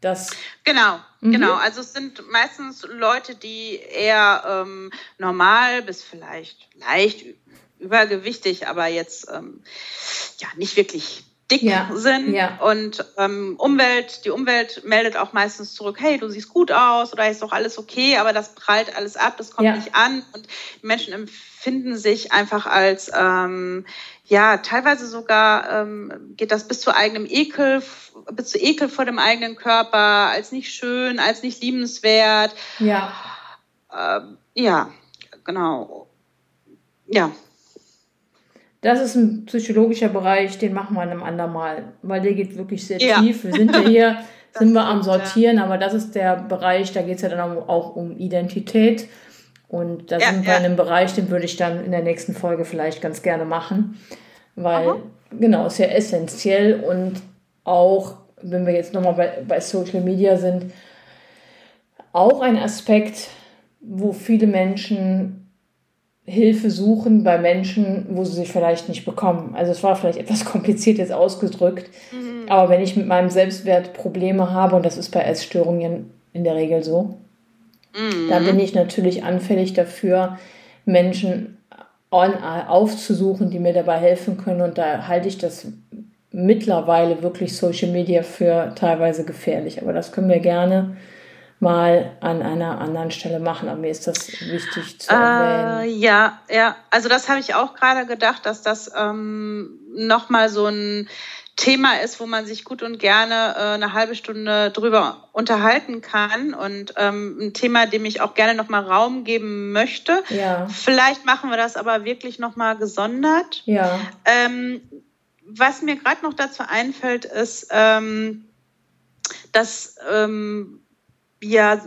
S1: Das
S2: genau, mhm. genau. Also es sind meistens Leute, die eher ähm, normal bis vielleicht leicht übergewichtig, aber jetzt ähm, ja nicht wirklich dick ja, sind. Ja. Und ähm, Umwelt, die Umwelt meldet auch meistens zurück, hey, du siehst gut aus oder ist doch alles okay, aber das prallt alles ab, das kommt ja. nicht an. Und die Menschen empfinden sich einfach als ähm, ja, teilweise sogar ähm, geht das bis zu eigenem Ekel, bis zu Ekel vor dem eigenen Körper, als nicht schön, als nicht liebenswert.
S1: Ja.
S2: Ähm, ja, genau. Ja,
S1: das ist ein psychologischer Bereich, den machen wir einem andermal, weil der geht wirklich sehr ja. tief. Wir sind ja hier, sind wir am Sortieren, ja. aber das ist der Bereich, da geht es ja dann auch um Identität. Und da ja, sind wir in einem Bereich, den würde ich dann in der nächsten Folge vielleicht ganz gerne machen. Weil, Aha. genau, ist ja essentiell und auch, wenn wir jetzt nochmal bei, bei Social Media sind, auch ein Aspekt, wo viele Menschen Hilfe suchen bei Menschen, wo sie sich vielleicht nicht bekommen. Also es war vielleicht etwas kompliziert jetzt ausgedrückt, mhm. aber wenn ich mit meinem Selbstwert Probleme habe, und das ist bei Essstörungen in der Regel so, mhm. dann bin ich natürlich anfällig dafür, Menschen aufzusuchen, die mir dabei helfen können. Und da halte ich das mittlerweile wirklich Social Media für teilweise gefährlich. Aber das können wir gerne mal an einer anderen Stelle machen. Aber mir ist das wichtig zu erwähnen.
S2: Äh, ja, ja. Also das habe ich auch gerade gedacht, dass das ähm, nochmal so ein Thema ist, wo man sich gut und gerne äh, eine halbe Stunde drüber unterhalten kann und ähm, ein Thema, dem ich auch gerne nochmal Raum geben möchte. Ja. Vielleicht machen wir das aber wirklich nochmal gesondert. Ja. Ähm, was mir gerade noch dazu einfällt, ist, ähm, dass ähm, ja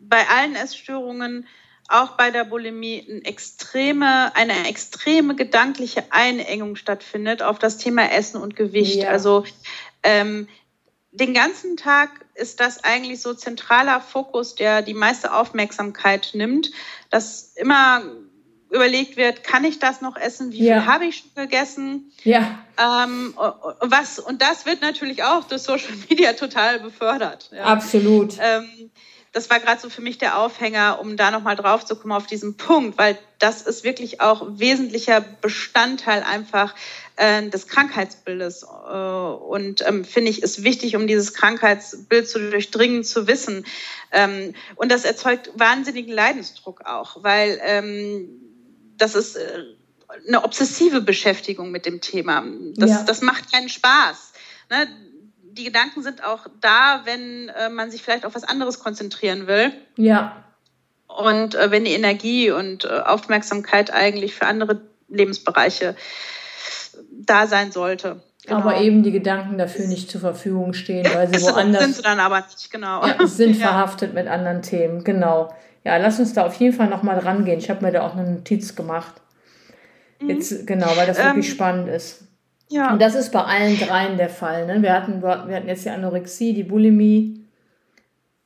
S2: bei allen Essstörungen auch bei der Bulimie eine extreme, eine extreme gedankliche Einengung stattfindet auf das Thema Essen und Gewicht. Ja. Also ähm, den ganzen Tag ist das eigentlich so zentraler Fokus, der die meiste Aufmerksamkeit nimmt, dass immer überlegt wird, kann ich das noch essen? Wie ja. viel habe ich schon gegessen? Ja. Ähm, was, und das wird natürlich auch durch Social Media total befördert.
S1: Ja. Absolut.
S2: Ähm, das war gerade so für mich der Aufhänger, um da nochmal drauf zu kommen auf diesen Punkt, weil das ist wirklich auch wesentlicher Bestandteil einfach äh, des Krankheitsbildes. Äh, und ähm, finde ich, ist wichtig, um dieses Krankheitsbild zu durchdringen, zu wissen. Ähm, und das erzeugt wahnsinnigen Leidensdruck auch, weil ähm, das ist äh, eine obsessive Beschäftigung mit dem Thema. Das, ja. das macht keinen Spaß. Ne? die Gedanken sind auch da, wenn äh, man sich vielleicht auf was anderes konzentrieren will. Ja. Und äh, wenn die Energie und Aufmerksamkeit eigentlich für andere Lebensbereiche da sein sollte.
S1: Genau. Aber eben die Gedanken dafür nicht zur Verfügung stehen, weil sie woanders.
S2: Sind sie dann aber nicht, genau.
S1: Ja, sind ja. verhaftet mit anderen Themen, genau. Ja, lass uns da auf jeden Fall nochmal dran gehen. Ich habe mir da auch eine Notiz gemacht. Mhm. Jetzt, genau, weil das wirklich ähm, spannend ist. Ja. Und das ist bei allen dreien der Fall. Ne? Wir, hatten, wir hatten jetzt die Anorexie, die Bulimie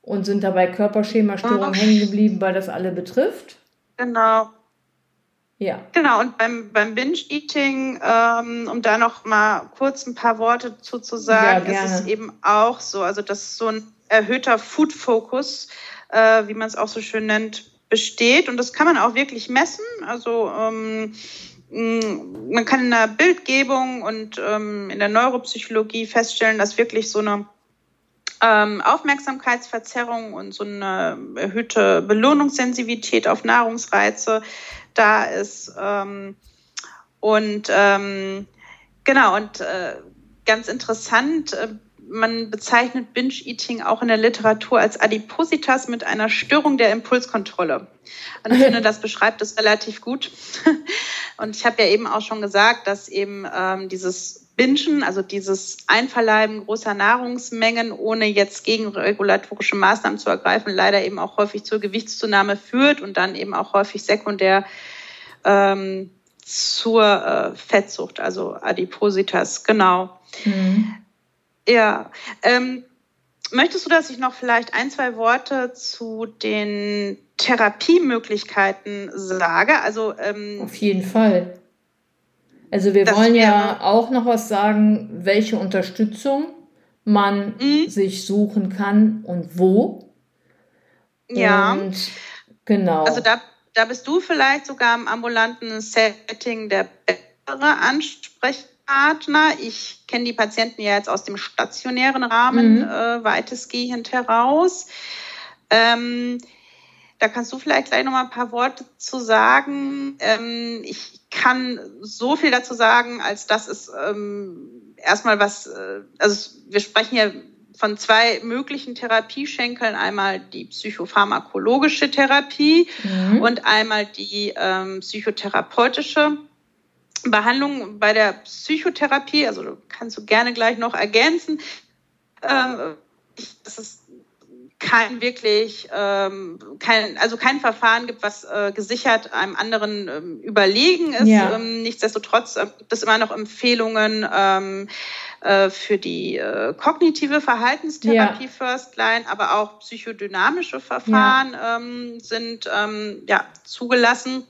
S1: und sind dabei Körperschemastörungen hängen geblieben, weil das alle betrifft.
S2: Genau. Ja. Genau, und beim, beim Binge-Eating, ähm, um da noch mal kurz ein paar Worte zu, zu sagen, ja, ist es eben auch so, also dass so ein erhöhter Food-Fokus, äh, wie man es auch so schön nennt, besteht. Und das kann man auch wirklich messen. Also ähm, Mm, man kann in der Bildgebung und ähm, in der Neuropsychologie feststellen, dass wirklich so eine ähm, Aufmerksamkeitsverzerrung und so eine erhöhte Belohnungssensitivität auf Nahrungsreize da ist. Ähm, und ähm, genau, und äh, ganz interessant, äh, man bezeichnet Binge-Eating auch in der Literatur als Adipositas mit einer Störung der Impulskontrolle. Und ich finde, das beschreibt es relativ gut. Und ich habe ja eben auch schon gesagt, dass eben ähm, dieses Bingen, also dieses Einverleiben großer Nahrungsmengen, ohne jetzt gegenregulatorische Maßnahmen zu ergreifen, leider eben auch häufig zur Gewichtszunahme führt und dann eben auch häufig sekundär ähm, zur äh, Fettsucht, also Adipositas, genau. Mhm. Ja, ähm, möchtest du, dass ich noch vielleicht ein, zwei Worte zu den Therapiemöglichkeiten sage? Also
S1: ähm, auf jeden Fall. Also wir wollen ja auch noch was sagen, welche Unterstützung man mhm. sich suchen kann und wo.
S2: Ja. Und genau. Also da, da bist du vielleicht sogar im ambulanten Setting der bessere Ansprechpartner Partner. Ich kenne die Patienten ja jetzt aus dem stationären Rahmen mhm. äh, weitestgehend heraus. Ähm, da kannst du vielleicht gleich noch mal ein paar Worte zu sagen. Ähm, ich kann so viel dazu sagen, als dass es ähm, erstmal was, äh, also wir sprechen ja von zwei möglichen Therapieschenkeln. Einmal die psychopharmakologische Therapie mhm. und einmal die ähm, psychotherapeutische Behandlung bei der Psychotherapie, also kannst du gerne gleich noch ergänzen. Ähm, dass es kein wirklich, ähm, kein, also kein Verfahren gibt, was äh, gesichert einem anderen ähm, überlegen ist. Ja. Ähm, nichtsdestotrotz äh, gibt es immer noch Empfehlungen ähm, äh, für die äh, kognitive Verhaltenstherapie ja. First Line, aber auch psychodynamische Verfahren ja. ähm, sind ähm, ja, zugelassen.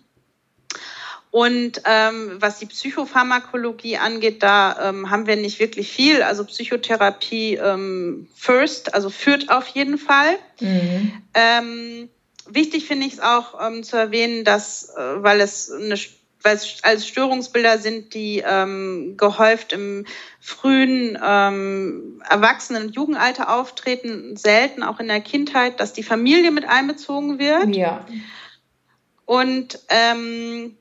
S2: Und ähm, was die Psychopharmakologie angeht, da ähm, haben wir nicht wirklich viel. Also Psychotherapie ähm, first, also führt auf jeden Fall. Mhm. Ähm, wichtig finde ich es auch ähm, zu erwähnen, dass, äh, weil es eine weil es als Störungsbilder sind, die ähm, gehäuft im frühen ähm, Erwachsenen- und Jugendalter auftreten, selten auch in der Kindheit, dass die Familie mit einbezogen wird. Ja. Und ähm,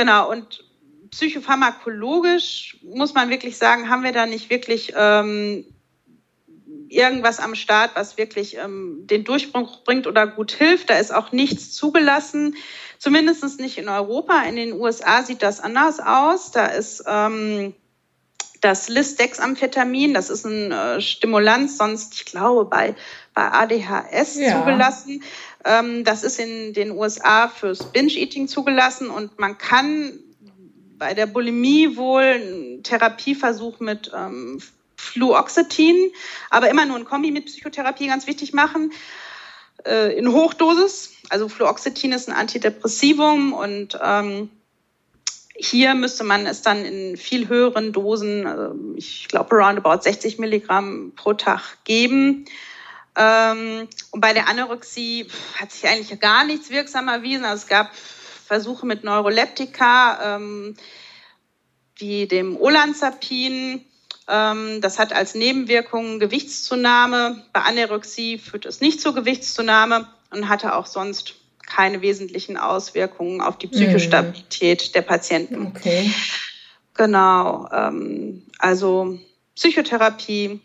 S2: Genau, und psychopharmakologisch muss man wirklich sagen, haben wir da nicht wirklich ähm, irgendwas am Start, was wirklich ähm, den Durchbruch bringt oder gut hilft. Da ist auch nichts zugelassen, zumindest nicht in Europa. In den USA sieht das anders aus. Da ist ähm, das Lisdexamphetamin, das ist ein äh, Stimulanz, sonst, ich glaube, bei, bei ADHS ja. zugelassen. Ähm, das ist in den USA fürs Binge-Eating zugelassen und man kann bei der Bulimie wohl einen Therapieversuch mit ähm, Fluoxetin, aber immer nur ein Kombi mit Psychotherapie ganz wichtig machen. Äh, in Hochdosis. Also Fluoxetin ist ein Antidepressivum und ähm, hier müsste man es dann in viel höheren Dosen, also ich glaube roundabout 60 Milligramm pro Tag geben. Ähm, und bei der Anorexie hat sich eigentlich gar nichts wirksam erwiesen. Also es gab Versuche mit Neuroleptika, ähm, wie dem Olanzapin. Ähm, das hat als Nebenwirkung Gewichtszunahme. Bei Anorexie führt es nicht zur Gewichtszunahme und hatte auch sonst keine wesentlichen Auswirkungen auf die psychische Stabilität der Patienten. Okay. Genau. Also Psychotherapie,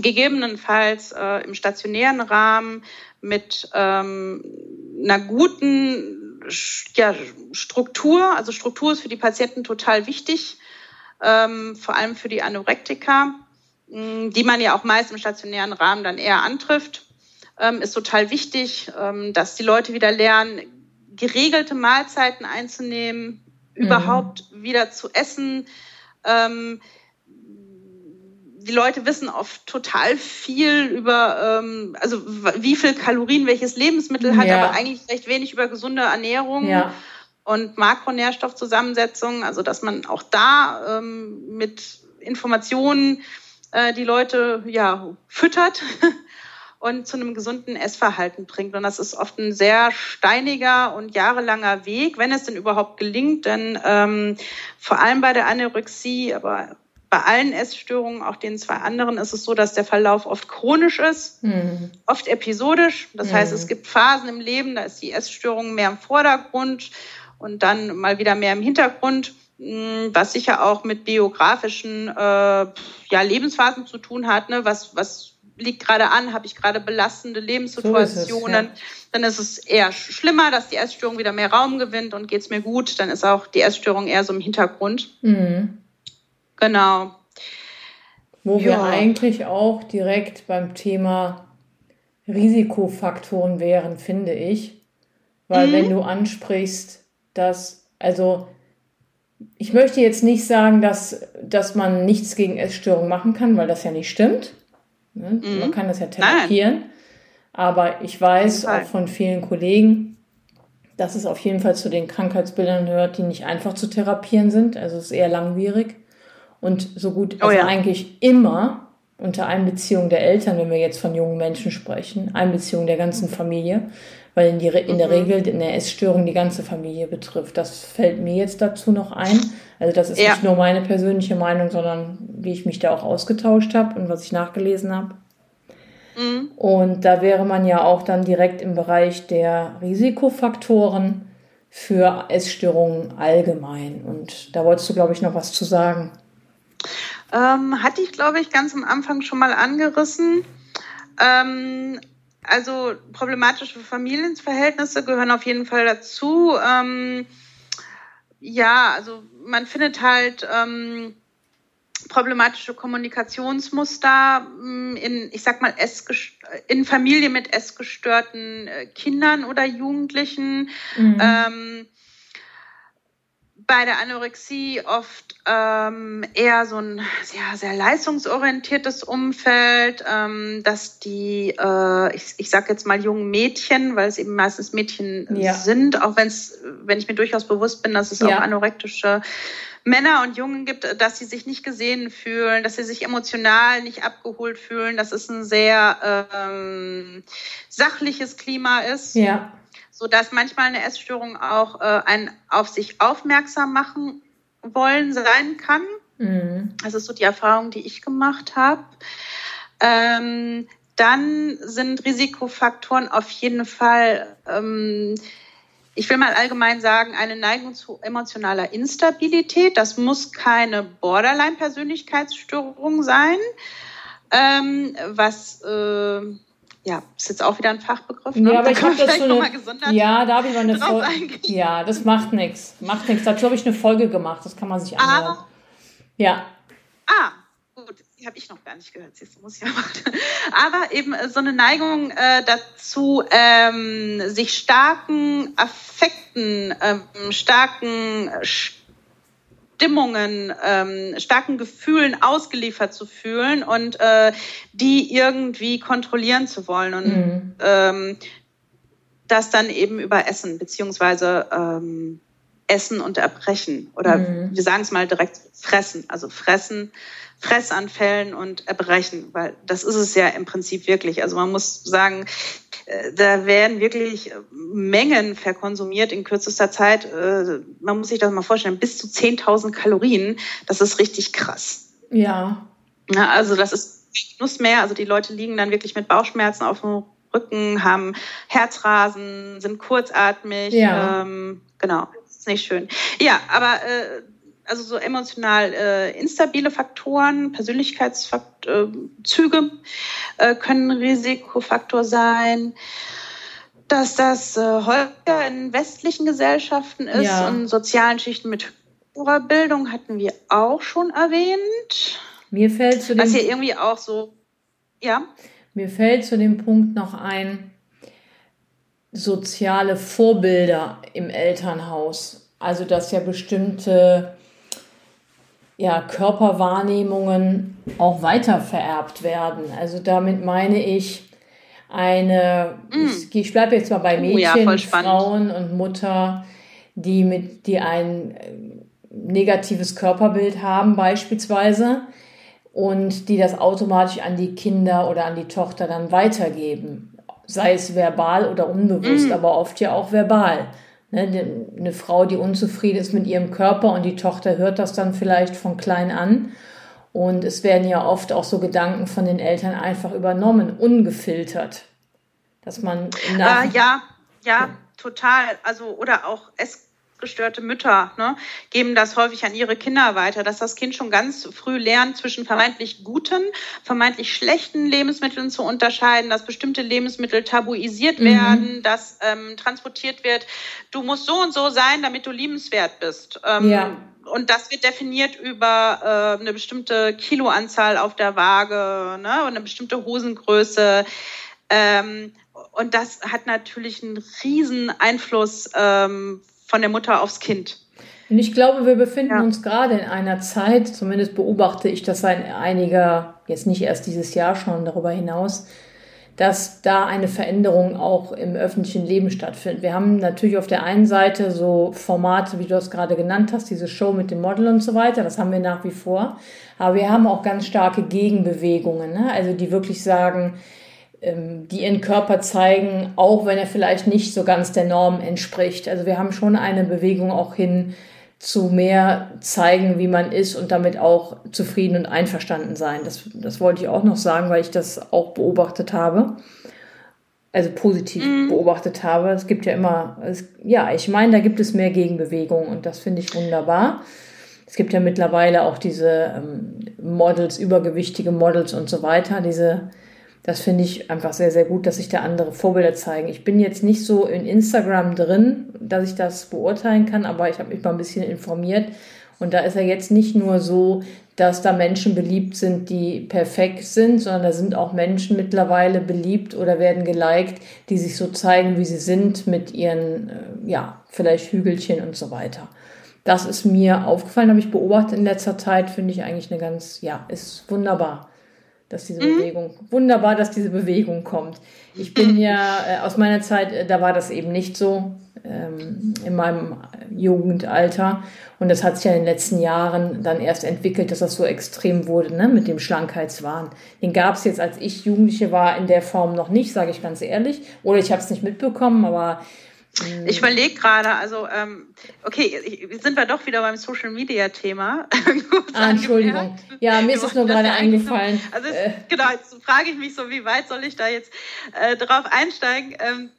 S2: gegebenenfalls äh, im stationären Rahmen mit ähm, einer guten ja, Struktur. Also Struktur ist für die Patienten total wichtig, ähm, vor allem für die Anorektiker, mh, die man ja auch meist im stationären Rahmen dann eher antrifft ähm, ist total wichtig, ähm, dass die Leute wieder lernen, geregelte Mahlzeiten einzunehmen, mhm. überhaupt wieder zu essen. Die Leute wissen oft total viel über, ähm, also wie viel Kalorien welches Lebensmittel hat, ja. aber eigentlich recht wenig über gesunde Ernährung. Ja. Und Makronährstoffzusammensetzung, also dass man auch da ähm, mit Informationen äh, die Leute ja füttert und zu einem gesunden Essverhalten bringt. Und das ist oft ein sehr steiniger und jahrelanger Weg, wenn es denn überhaupt gelingt. Denn ähm, vor allem bei der Anorexie, aber bei allen Essstörungen, auch den zwei anderen, ist es so, dass der Verlauf oft chronisch ist, mhm. oft episodisch. Das mhm. heißt, es gibt Phasen im Leben, da ist die Essstörung mehr im Vordergrund und dann mal wieder mehr im Hintergrund hm, was sicher auch mit biografischen äh, ja, Lebensphasen zu tun hat, ne? was, was liegt gerade an, habe ich gerade belastende Lebenssituationen, so ist es, ja. dann ist es eher schlimmer, dass die Essstörung wieder mehr Raum gewinnt und geht es mir gut, dann ist auch die Essstörung eher so im Hintergrund. Mhm. Genau.
S1: Wo ja. wir eigentlich auch direkt beim Thema Risikofaktoren wären, finde ich. Weil mhm. wenn du ansprichst, dass, also ich möchte jetzt nicht sagen, dass, dass man nichts gegen Essstörungen machen kann, weil das ja nicht stimmt. Ne? Mhm. Man kann das ja therapieren. Nein. Aber ich weiß auch von vielen Kollegen, dass es auf jeden Fall zu den Krankheitsbildern gehört, die nicht einfach zu therapieren sind. Also es ist eher langwierig. Und so gut, oh also oh ja. eigentlich immer unter Einbeziehung der Eltern, wenn wir jetzt von jungen Menschen sprechen, Einbeziehung der ganzen Familie, weil in, die, in der mhm. Regel eine Essstörung die ganze Familie betrifft. Das fällt mir jetzt dazu noch ein. Also das ist ja. nicht nur meine persönliche Meinung, sondern wie ich mich da auch ausgetauscht habe und was ich nachgelesen habe. Mhm. Und da wäre man ja auch dann direkt im Bereich der Risikofaktoren für Essstörungen allgemein. Und da wolltest du, glaube ich, noch was zu sagen.
S2: Ähm, hatte ich, glaube ich, ganz am Anfang schon mal angerissen. Ähm, also problematische Familienverhältnisse gehören auf jeden Fall dazu. Ähm, ja, also man findet halt ähm, problematische Kommunikationsmuster mm, in, ich sag mal, in Familie mit essgestörten äh, Kindern oder Jugendlichen. Mhm. Bei der Anorexie oft ähm, eher so ein ja, sehr leistungsorientiertes Umfeld, ähm, dass die, äh, ich, ich sage jetzt mal jungen Mädchen, weil es eben meistens Mädchen ja. sind, auch wenn es, wenn ich mir durchaus bewusst bin, dass es ja. auch anorektische Männer und Jungen gibt, dass sie sich nicht gesehen fühlen, dass sie sich emotional nicht abgeholt fühlen, dass es ein sehr ähm, sachliches Klima ist. Ja so dass manchmal eine Essstörung auch äh, ein auf sich aufmerksam machen wollen sein kann. Mhm. Das ist so die Erfahrung, die ich gemacht habe. Ähm, dann sind Risikofaktoren auf jeden Fall, ähm, ich will mal allgemein sagen, eine Neigung zu emotionaler Instabilität. Das muss keine Borderline-Persönlichkeitsstörung sein, ähm, was äh, ja, ist jetzt auch wieder ein Fachbegriff.
S1: Ne? Ja, aber da ich habe dazu eine, ja, da habe ich mal eine Folge. Ja, das macht nichts, macht nichts. Dazu habe ich eine Folge gemacht. Das kann man sich anhören. Ah, ja.
S2: Ah, gut, die habe ich noch gar nicht gehört. Siehst du, muss ich ja machen. Aber eben äh, so eine Neigung äh, dazu, ähm, sich starken Affekten, ähm, starken Stimmungen, ähm, starken Gefühlen ausgeliefert zu fühlen und äh, die irgendwie kontrollieren zu wollen und mhm. ähm, das dann eben über Essen beziehungsweise ähm, Essen und Erbrechen oder mhm. wir sagen es mal direkt fressen, also fressen, Fressanfällen und Erbrechen, weil das ist es ja im Prinzip wirklich. Also man muss sagen, äh, da werden wirklich Mengen verkonsumiert in kürzester Zeit. Äh, man muss sich das mal vorstellen, bis zu 10.000 Kalorien. Das ist richtig krass.
S1: Ja.
S2: ja also das ist Genuss mehr. Also die Leute liegen dann wirklich mit Bauchschmerzen auf dem Rücken, haben Herzrasen, sind kurzatmig. Ja. Ähm, genau, nicht schön. Ja, aber äh, also so emotional äh, instabile Faktoren, Persönlichkeitszüge äh, können ein Risikofaktor sein. Dass das äh, häufiger in westlichen Gesellschaften ist ja. und sozialen Schichten mit höherer Bildung hatten wir auch schon erwähnt.
S1: Mir fällt zu
S2: dem, Was hier irgendwie auch so, ja.
S1: Mir fällt zu dem Punkt noch ein, soziale Vorbilder im Elternhaus. Also, dass ja bestimmte ja, Körperwahrnehmungen auch weiter vererbt werden. Also damit meine ich eine, mm. ich, bleibe jetzt mal bei Mädchen, oh ja, Frauen und Mutter, die mit, die ein äh, negatives Körperbild haben beispielsweise und die das automatisch an die Kinder oder an die Tochter dann weitergeben. Sei es verbal oder unbewusst, mm. aber oft ja auch verbal. Ne, eine Frau, die unzufrieden ist mit ihrem Körper und die Tochter hört das dann vielleicht von klein an. Und es werden ja oft auch so Gedanken von den Eltern einfach übernommen, ungefiltert. Dass man.
S2: Äh, ja, ja, total. Also, oder auch es gestörte Mütter ne, geben das häufig an ihre Kinder weiter, dass das Kind schon ganz früh lernt, zwischen vermeintlich guten, vermeintlich schlechten Lebensmitteln zu unterscheiden, dass bestimmte Lebensmittel tabuisiert mhm. werden, dass ähm, transportiert wird, du musst so und so sein, damit du liebenswert bist. Ähm, ja. Und das wird definiert über äh, eine bestimmte Kiloanzahl auf der Waage ne, und eine bestimmte Hosengröße. Ähm, und das hat natürlich einen riesen Einfluss ähm, von der Mutter aufs Kind.
S1: Und ich glaube, wir befinden ja. uns gerade in einer Zeit, zumindest beobachte ich das seit einiger, jetzt nicht erst dieses Jahr schon darüber hinaus, dass da eine Veränderung auch im öffentlichen Leben stattfindet. Wir haben natürlich auf der einen Seite so Formate, wie du das gerade genannt hast, diese Show mit dem Model und so weiter, das haben wir nach wie vor. Aber wir haben auch ganz starke Gegenbewegungen, ne? also die wirklich sagen, die ihren Körper zeigen, auch wenn er vielleicht nicht so ganz der Norm entspricht. Also wir haben schon eine Bewegung auch hin zu mehr zeigen, wie man ist und damit auch zufrieden und einverstanden sein. Das, das wollte ich auch noch sagen, weil ich das auch beobachtet habe. Also positiv mhm. beobachtet habe. Es gibt ja immer, es, ja, ich meine, da gibt es mehr Gegenbewegung und das finde ich wunderbar. Es gibt ja mittlerweile auch diese ähm, Models, übergewichtige Models und so weiter, diese das finde ich einfach sehr, sehr gut, dass sich da andere Vorbilder zeigen. Ich bin jetzt nicht so in Instagram drin, dass ich das beurteilen kann, aber ich habe mich mal ein bisschen informiert. Und da ist ja jetzt nicht nur so, dass da Menschen beliebt sind, die perfekt sind, sondern da sind auch Menschen mittlerweile beliebt oder werden geliked, die sich so zeigen, wie sie sind, mit ihren, äh, ja, vielleicht Hügelchen und so weiter. Das ist mir aufgefallen, habe ich beobachtet in letzter Zeit, finde ich eigentlich eine ganz, ja, ist wunderbar dass diese mhm. Bewegung, wunderbar, dass diese Bewegung kommt. Ich bin ja äh, aus meiner Zeit, äh, da war das eben nicht so ähm, in meinem Jugendalter. Und das hat sich ja in den letzten Jahren dann erst entwickelt, dass das so extrem wurde ne, mit dem Schlankheitswahn. Den gab es jetzt, als ich Jugendliche war, in der Form noch nicht, sage ich ganz ehrlich. Oder ich habe es nicht mitbekommen, aber
S2: Ich überlege gerade, also ähm, okay, sind wir doch wieder beim Social Media Thema.
S1: ah, Entschuldigung. Ja, mir ist es nur gerade eingefallen.
S2: So, also äh. genau, jetzt frage ich mich so, wie weit soll ich da jetzt äh, drauf einsteigen? Ähm,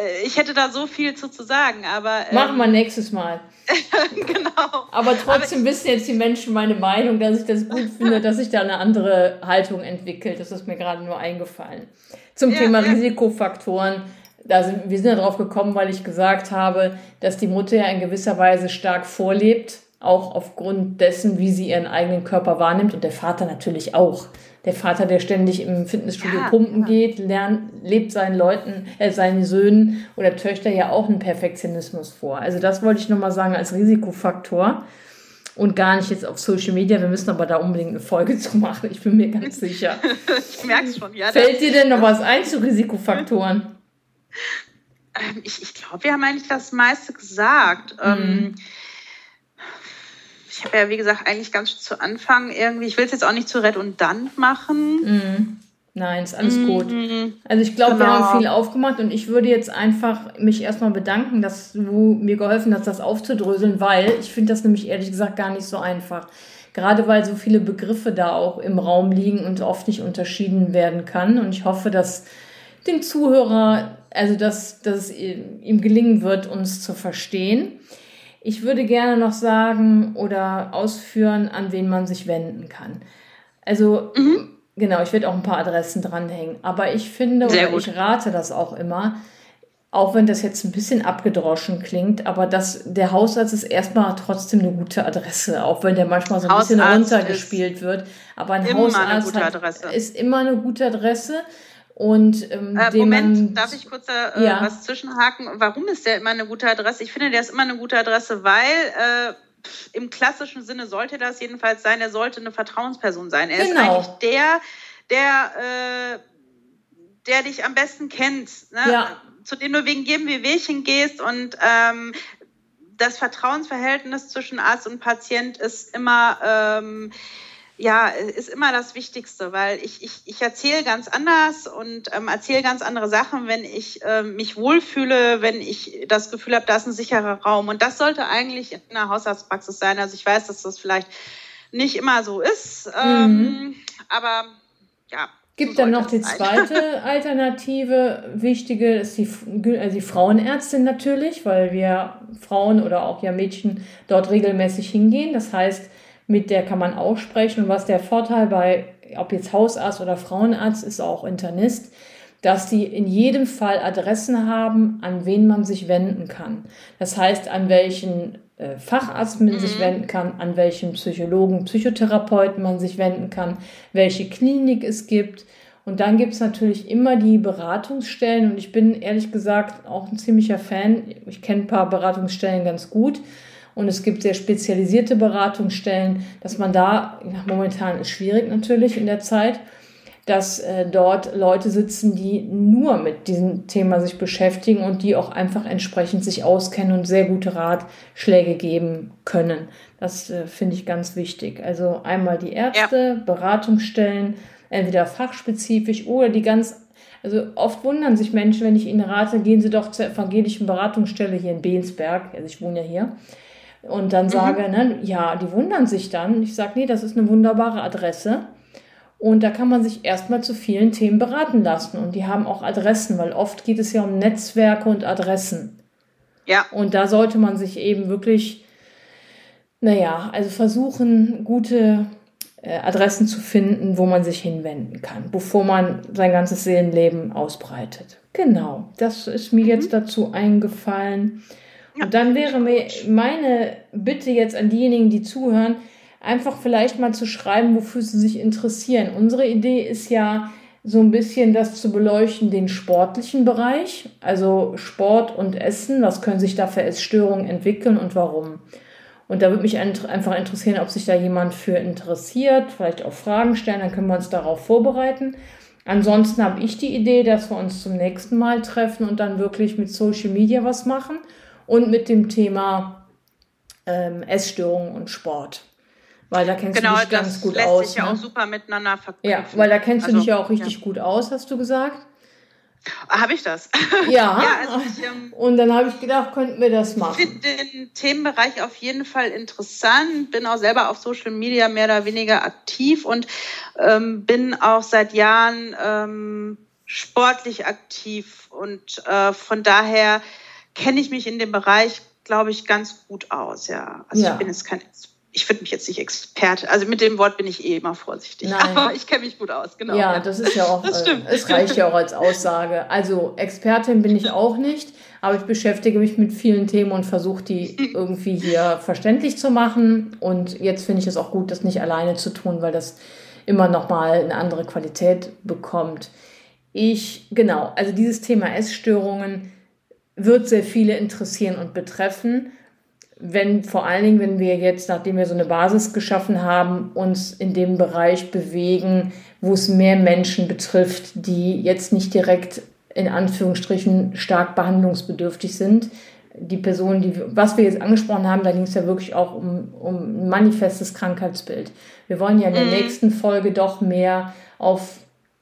S2: äh, ich hätte da so viel zu, zu sagen, aber.
S1: Ähm, Machen wir nächstes Mal. genau. Aber trotzdem aber wissen jetzt die Menschen meine Meinung, dass ich das gut finde, dass sich da eine andere Haltung entwickelt. Das ist mir gerade nur eingefallen. Zum ja, Thema ja. Risikofaktoren da sind, wir sind ja drauf gekommen, weil ich gesagt habe, dass die Mutter ja in gewisser Weise stark vorlebt, auch aufgrund dessen, wie sie ihren eigenen Körper wahrnimmt und der Vater natürlich auch. Der Vater, der ständig im Fitnessstudio ja, pumpen ja. geht, lernt, lebt seinen Leuten, äh, seinen Söhnen oder Töchtern ja auch einen Perfektionismus vor. Also das wollte ich nochmal sagen als Risikofaktor und gar nicht jetzt auf Social Media. Wir müssen aber da unbedingt eine Folge zu machen. Ich bin mir ganz sicher.
S2: ich merke es schon, ja.
S1: Fällt dir denn noch was ein zu Risikofaktoren?
S2: Ähm, ich, ich glaube, wir haben eigentlich das meiste gesagt. Mhm. Ähm, ich habe ja, wie gesagt, eigentlich ganz zu Anfang irgendwie, ich will es jetzt auch nicht zu redundant machen.
S1: Mhm. Nein, ist alles mhm. gut. Also ich glaube, genau. wir haben viel aufgemacht und ich würde jetzt einfach mich erstmal bedanken, dass du mir geholfen hast, das aufzudröseln, weil ich finde das nämlich ehrlich gesagt gar nicht so einfach. Gerade weil so viele Begriffe da auch im Raum liegen und oft nicht unterschieden werden kann. Und ich hoffe, dass den Zuhörer, also dass, dass es ihm gelingen wird, uns zu verstehen. Ich würde gerne noch sagen oder ausführen, an wen man sich wenden kann. Also, mhm. genau, ich werde auch ein paar Adressen dranhängen. Aber ich finde, Sehr oder gut. ich rate das auch immer, auch wenn das jetzt ein bisschen abgedroschen klingt, aber das, der Hausarzt ist erstmal trotzdem eine gute Adresse, auch wenn der manchmal so ein Hausarzt bisschen runtergespielt wird. Aber ein Hausarzt hat, ist immer eine gute Adresse. Und ähm,
S2: äh, Moment, darf ich kurz da äh, ja. was zwischenhaken? Warum ist der immer eine gute Adresse? Ich finde, der ist immer eine gute Adresse, weil äh, im klassischen Sinne sollte das jedenfalls sein, er sollte eine Vertrauensperson sein. Er genau. ist eigentlich der, der, äh, der dich am besten kennt, ne? ja. zu dem du wegen jedem Wehwehchen gehst und ähm, das Vertrauensverhältnis zwischen Arzt und Patient ist immer ähm, ja, ist immer das Wichtigste, weil ich, ich, ich erzähle ganz anders und ähm, erzähle ganz andere Sachen, wenn ich ähm, mich wohlfühle, wenn ich das Gefühl habe, da ist ein sicherer Raum. Und das sollte eigentlich in einer Hausarztpraxis sein. Also ich weiß, dass das vielleicht nicht immer so ist, ähm, mhm. aber ja.
S1: Gibt so dann noch die zweite Alternative, wichtige, ist die, also die Frauenärztin natürlich, weil wir Frauen oder auch ja Mädchen dort regelmäßig hingehen. Das heißt, mit der kann man auch sprechen. Und was der Vorteil bei, ob jetzt Hausarzt oder Frauenarzt ist, auch Internist, dass die in jedem Fall Adressen haben, an wen man sich wenden kann. Das heißt, an welchen äh, Facharzt man mhm. sich wenden kann, an welchen Psychologen, Psychotherapeuten man sich wenden kann, welche Klinik es gibt. Und dann gibt es natürlich immer die Beratungsstellen. Und ich bin ehrlich gesagt auch ein ziemlicher Fan. Ich kenne ein paar Beratungsstellen ganz gut und es gibt sehr spezialisierte Beratungsstellen, dass man da, momentan ist schwierig natürlich in der Zeit, dass äh, dort Leute sitzen, die nur mit diesem Thema sich beschäftigen und die auch einfach entsprechend sich auskennen und sehr gute Ratschläge geben können. Das äh, finde ich ganz wichtig. Also einmal die Ärzte, ja. Beratungsstellen, entweder fachspezifisch oder die ganz also oft wundern sich Menschen, wenn ich ihnen rate, gehen Sie doch zur evangelischen Beratungsstelle hier in Beensberg. Also ich wohne ja hier und dann mhm. sage, ne, ja, die wundern sich dann. Ich sage, nee, das ist eine wunderbare Adresse. Und da kann man sich erstmal zu vielen Themen beraten lassen. Und die haben auch Adressen, weil oft geht es ja um Netzwerke und Adressen. Ja. Und da sollte man sich eben wirklich, naja, also versuchen, gute äh, Adressen zu finden, wo man sich hinwenden kann, bevor man sein ganzes Seelenleben ausbreitet. Genau, das ist mir mhm. jetzt dazu eingefallen. Dann wäre mir meine Bitte jetzt an diejenigen, die zuhören, einfach vielleicht mal zu schreiben, wofür sie sich interessieren. Unsere Idee ist ja so ein bisschen das zu beleuchten, den sportlichen Bereich, also Sport und Essen, was können sich da für Essstörungen entwickeln und warum. Und da würde mich einfach interessieren, ob sich da jemand für interessiert, vielleicht auch Fragen stellen, dann können wir uns darauf vorbereiten. Ansonsten habe ich die Idee, dass wir uns zum nächsten Mal treffen und dann wirklich mit Social Media was machen und mit dem Thema ähm, Essstörungen und Sport. Weil da kennst genau, du dich ganz gut
S2: lässt
S1: aus.
S2: Sich ja ne? auch super miteinander
S1: verknüpfen. Ja, weil da kennst also, du dich ja auch richtig ja. gut aus, hast du gesagt.
S2: Habe ich das?
S1: Ja. ja also ich, ähm, und dann habe ich gedacht, könnten wir das machen.
S2: Ich finde den Themenbereich auf jeden Fall interessant. Bin auch selber auf Social Media mehr oder weniger aktiv und ähm, bin auch seit Jahren ähm, sportlich aktiv. Und äh, von daher kenne ich mich in dem Bereich, glaube ich, ganz gut aus. Ja, also ja. ich bin jetzt kein ich würde mich jetzt nicht Experte, also mit dem Wort bin ich eh immer vorsichtig, Nein. aber ich kenne mich gut aus, genau.
S1: Ja, das ist ja auch. Äh, es reicht ja auch als Aussage. Also Expertin bin ich auch nicht, aber ich beschäftige mich mit vielen Themen und versuche die irgendwie hier verständlich zu machen. Und jetzt finde ich es auch gut, das nicht alleine zu tun, weil das immer nochmal eine andere Qualität bekommt. Ich, genau, also dieses Thema Essstörungen wird sehr viele interessieren und betreffen wenn vor allen Dingen, wenn wir jetzt, nachdem wir so eine Basis geschaffen haben, uns in dem Bereich bewegen, wo es mehr Menschen betrifft, die jetzt nicht direkt in Anführungsstrichen stark behandlungsbedürftig sind. Die Personen, die, was wir jetzt angesprochen haben, da ging es ja wirklich auch um, um ein manifestes Krankheitsbild. Wir wollen ja in der mhm. nächsten Folge doch mehr auf,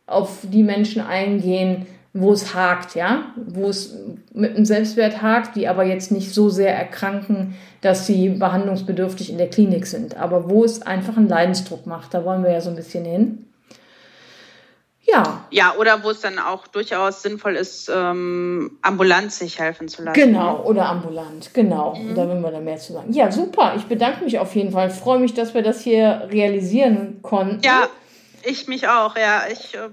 S1: auf die Menschen eingehen, wo es hakt, ja, wo es mit dem Selbstwert hakt, die aber jetzt nicht so sehr erkranken, dass sie behandlungsbedürftig in der Klinik sind, aber wo es einfach einen Leidensdruck macht. Da wollen wir ja so ein bisschen hin.
S2: Ja. Ja, oder wo es dann auch durchaus sinnvoll ist, ähm, ambulant sich helfen zu lassen.
S1: Genau, oder ambulant, genau. Mhm. Da will wir dann mehr zu sagen. Ja, super. Ich bedanke mich auf jeden Fall. Ich freue mich, dass wir das hier realisieren konnten.
S2: Ja, ich mich auch, ja. Ich äh,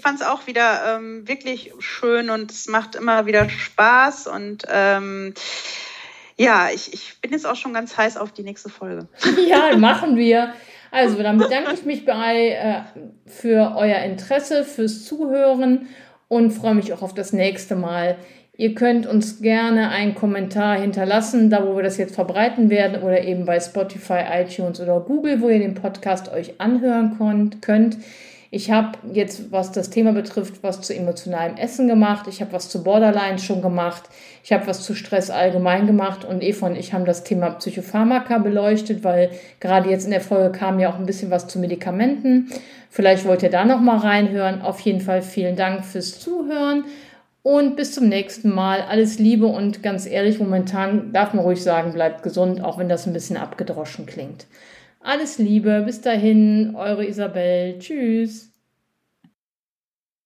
S2: fand es auch wieder ähm, wirklich schön und es macht immer wieder Spaß und ähm, ja, ich, ich bin jetzt auch schon ganz heiß auf die nächste Folge.
S1: Ja, machen wir. Also, dann bedanke ich mich bei, äh, für euer Interesse, fürs Zuhören und freue mich auch auf das nächste Mal. Ihr könnt uns gerne einen Kommentar hinterlassen, da wo wir das jetzt verbreiten werden, oder eben bei Spotify, iTunes oder Google, wo ihr den Podcast euch anhören könnt. Ich habe jetzt, was das Thema betrifft, was zu emotionalem Essen gemacht. Ich habe was zu Borderline schon gemacht. Ich habe was zu Stress allgemein gemacht. Und Eva und ich haben das Thema Psychopharmaka beleuchtet, weil gerade jetzt in der Folge kam ja auch ein bisschen was zu Medikamenten. Vielleicht wollt ihr da noch mal reinhören. Auf jeden Fall vielen Dank fürs Zuhören. Und bis zum nächsten Mal. Alles Liebe und ganz ehrlich, momentan darf man ruhig sagen, bleibt gesund, auch wenn das ein bisschen abgedroschen klingt. Alles Liebe, bis dahin, eure Isabel. Tschüss.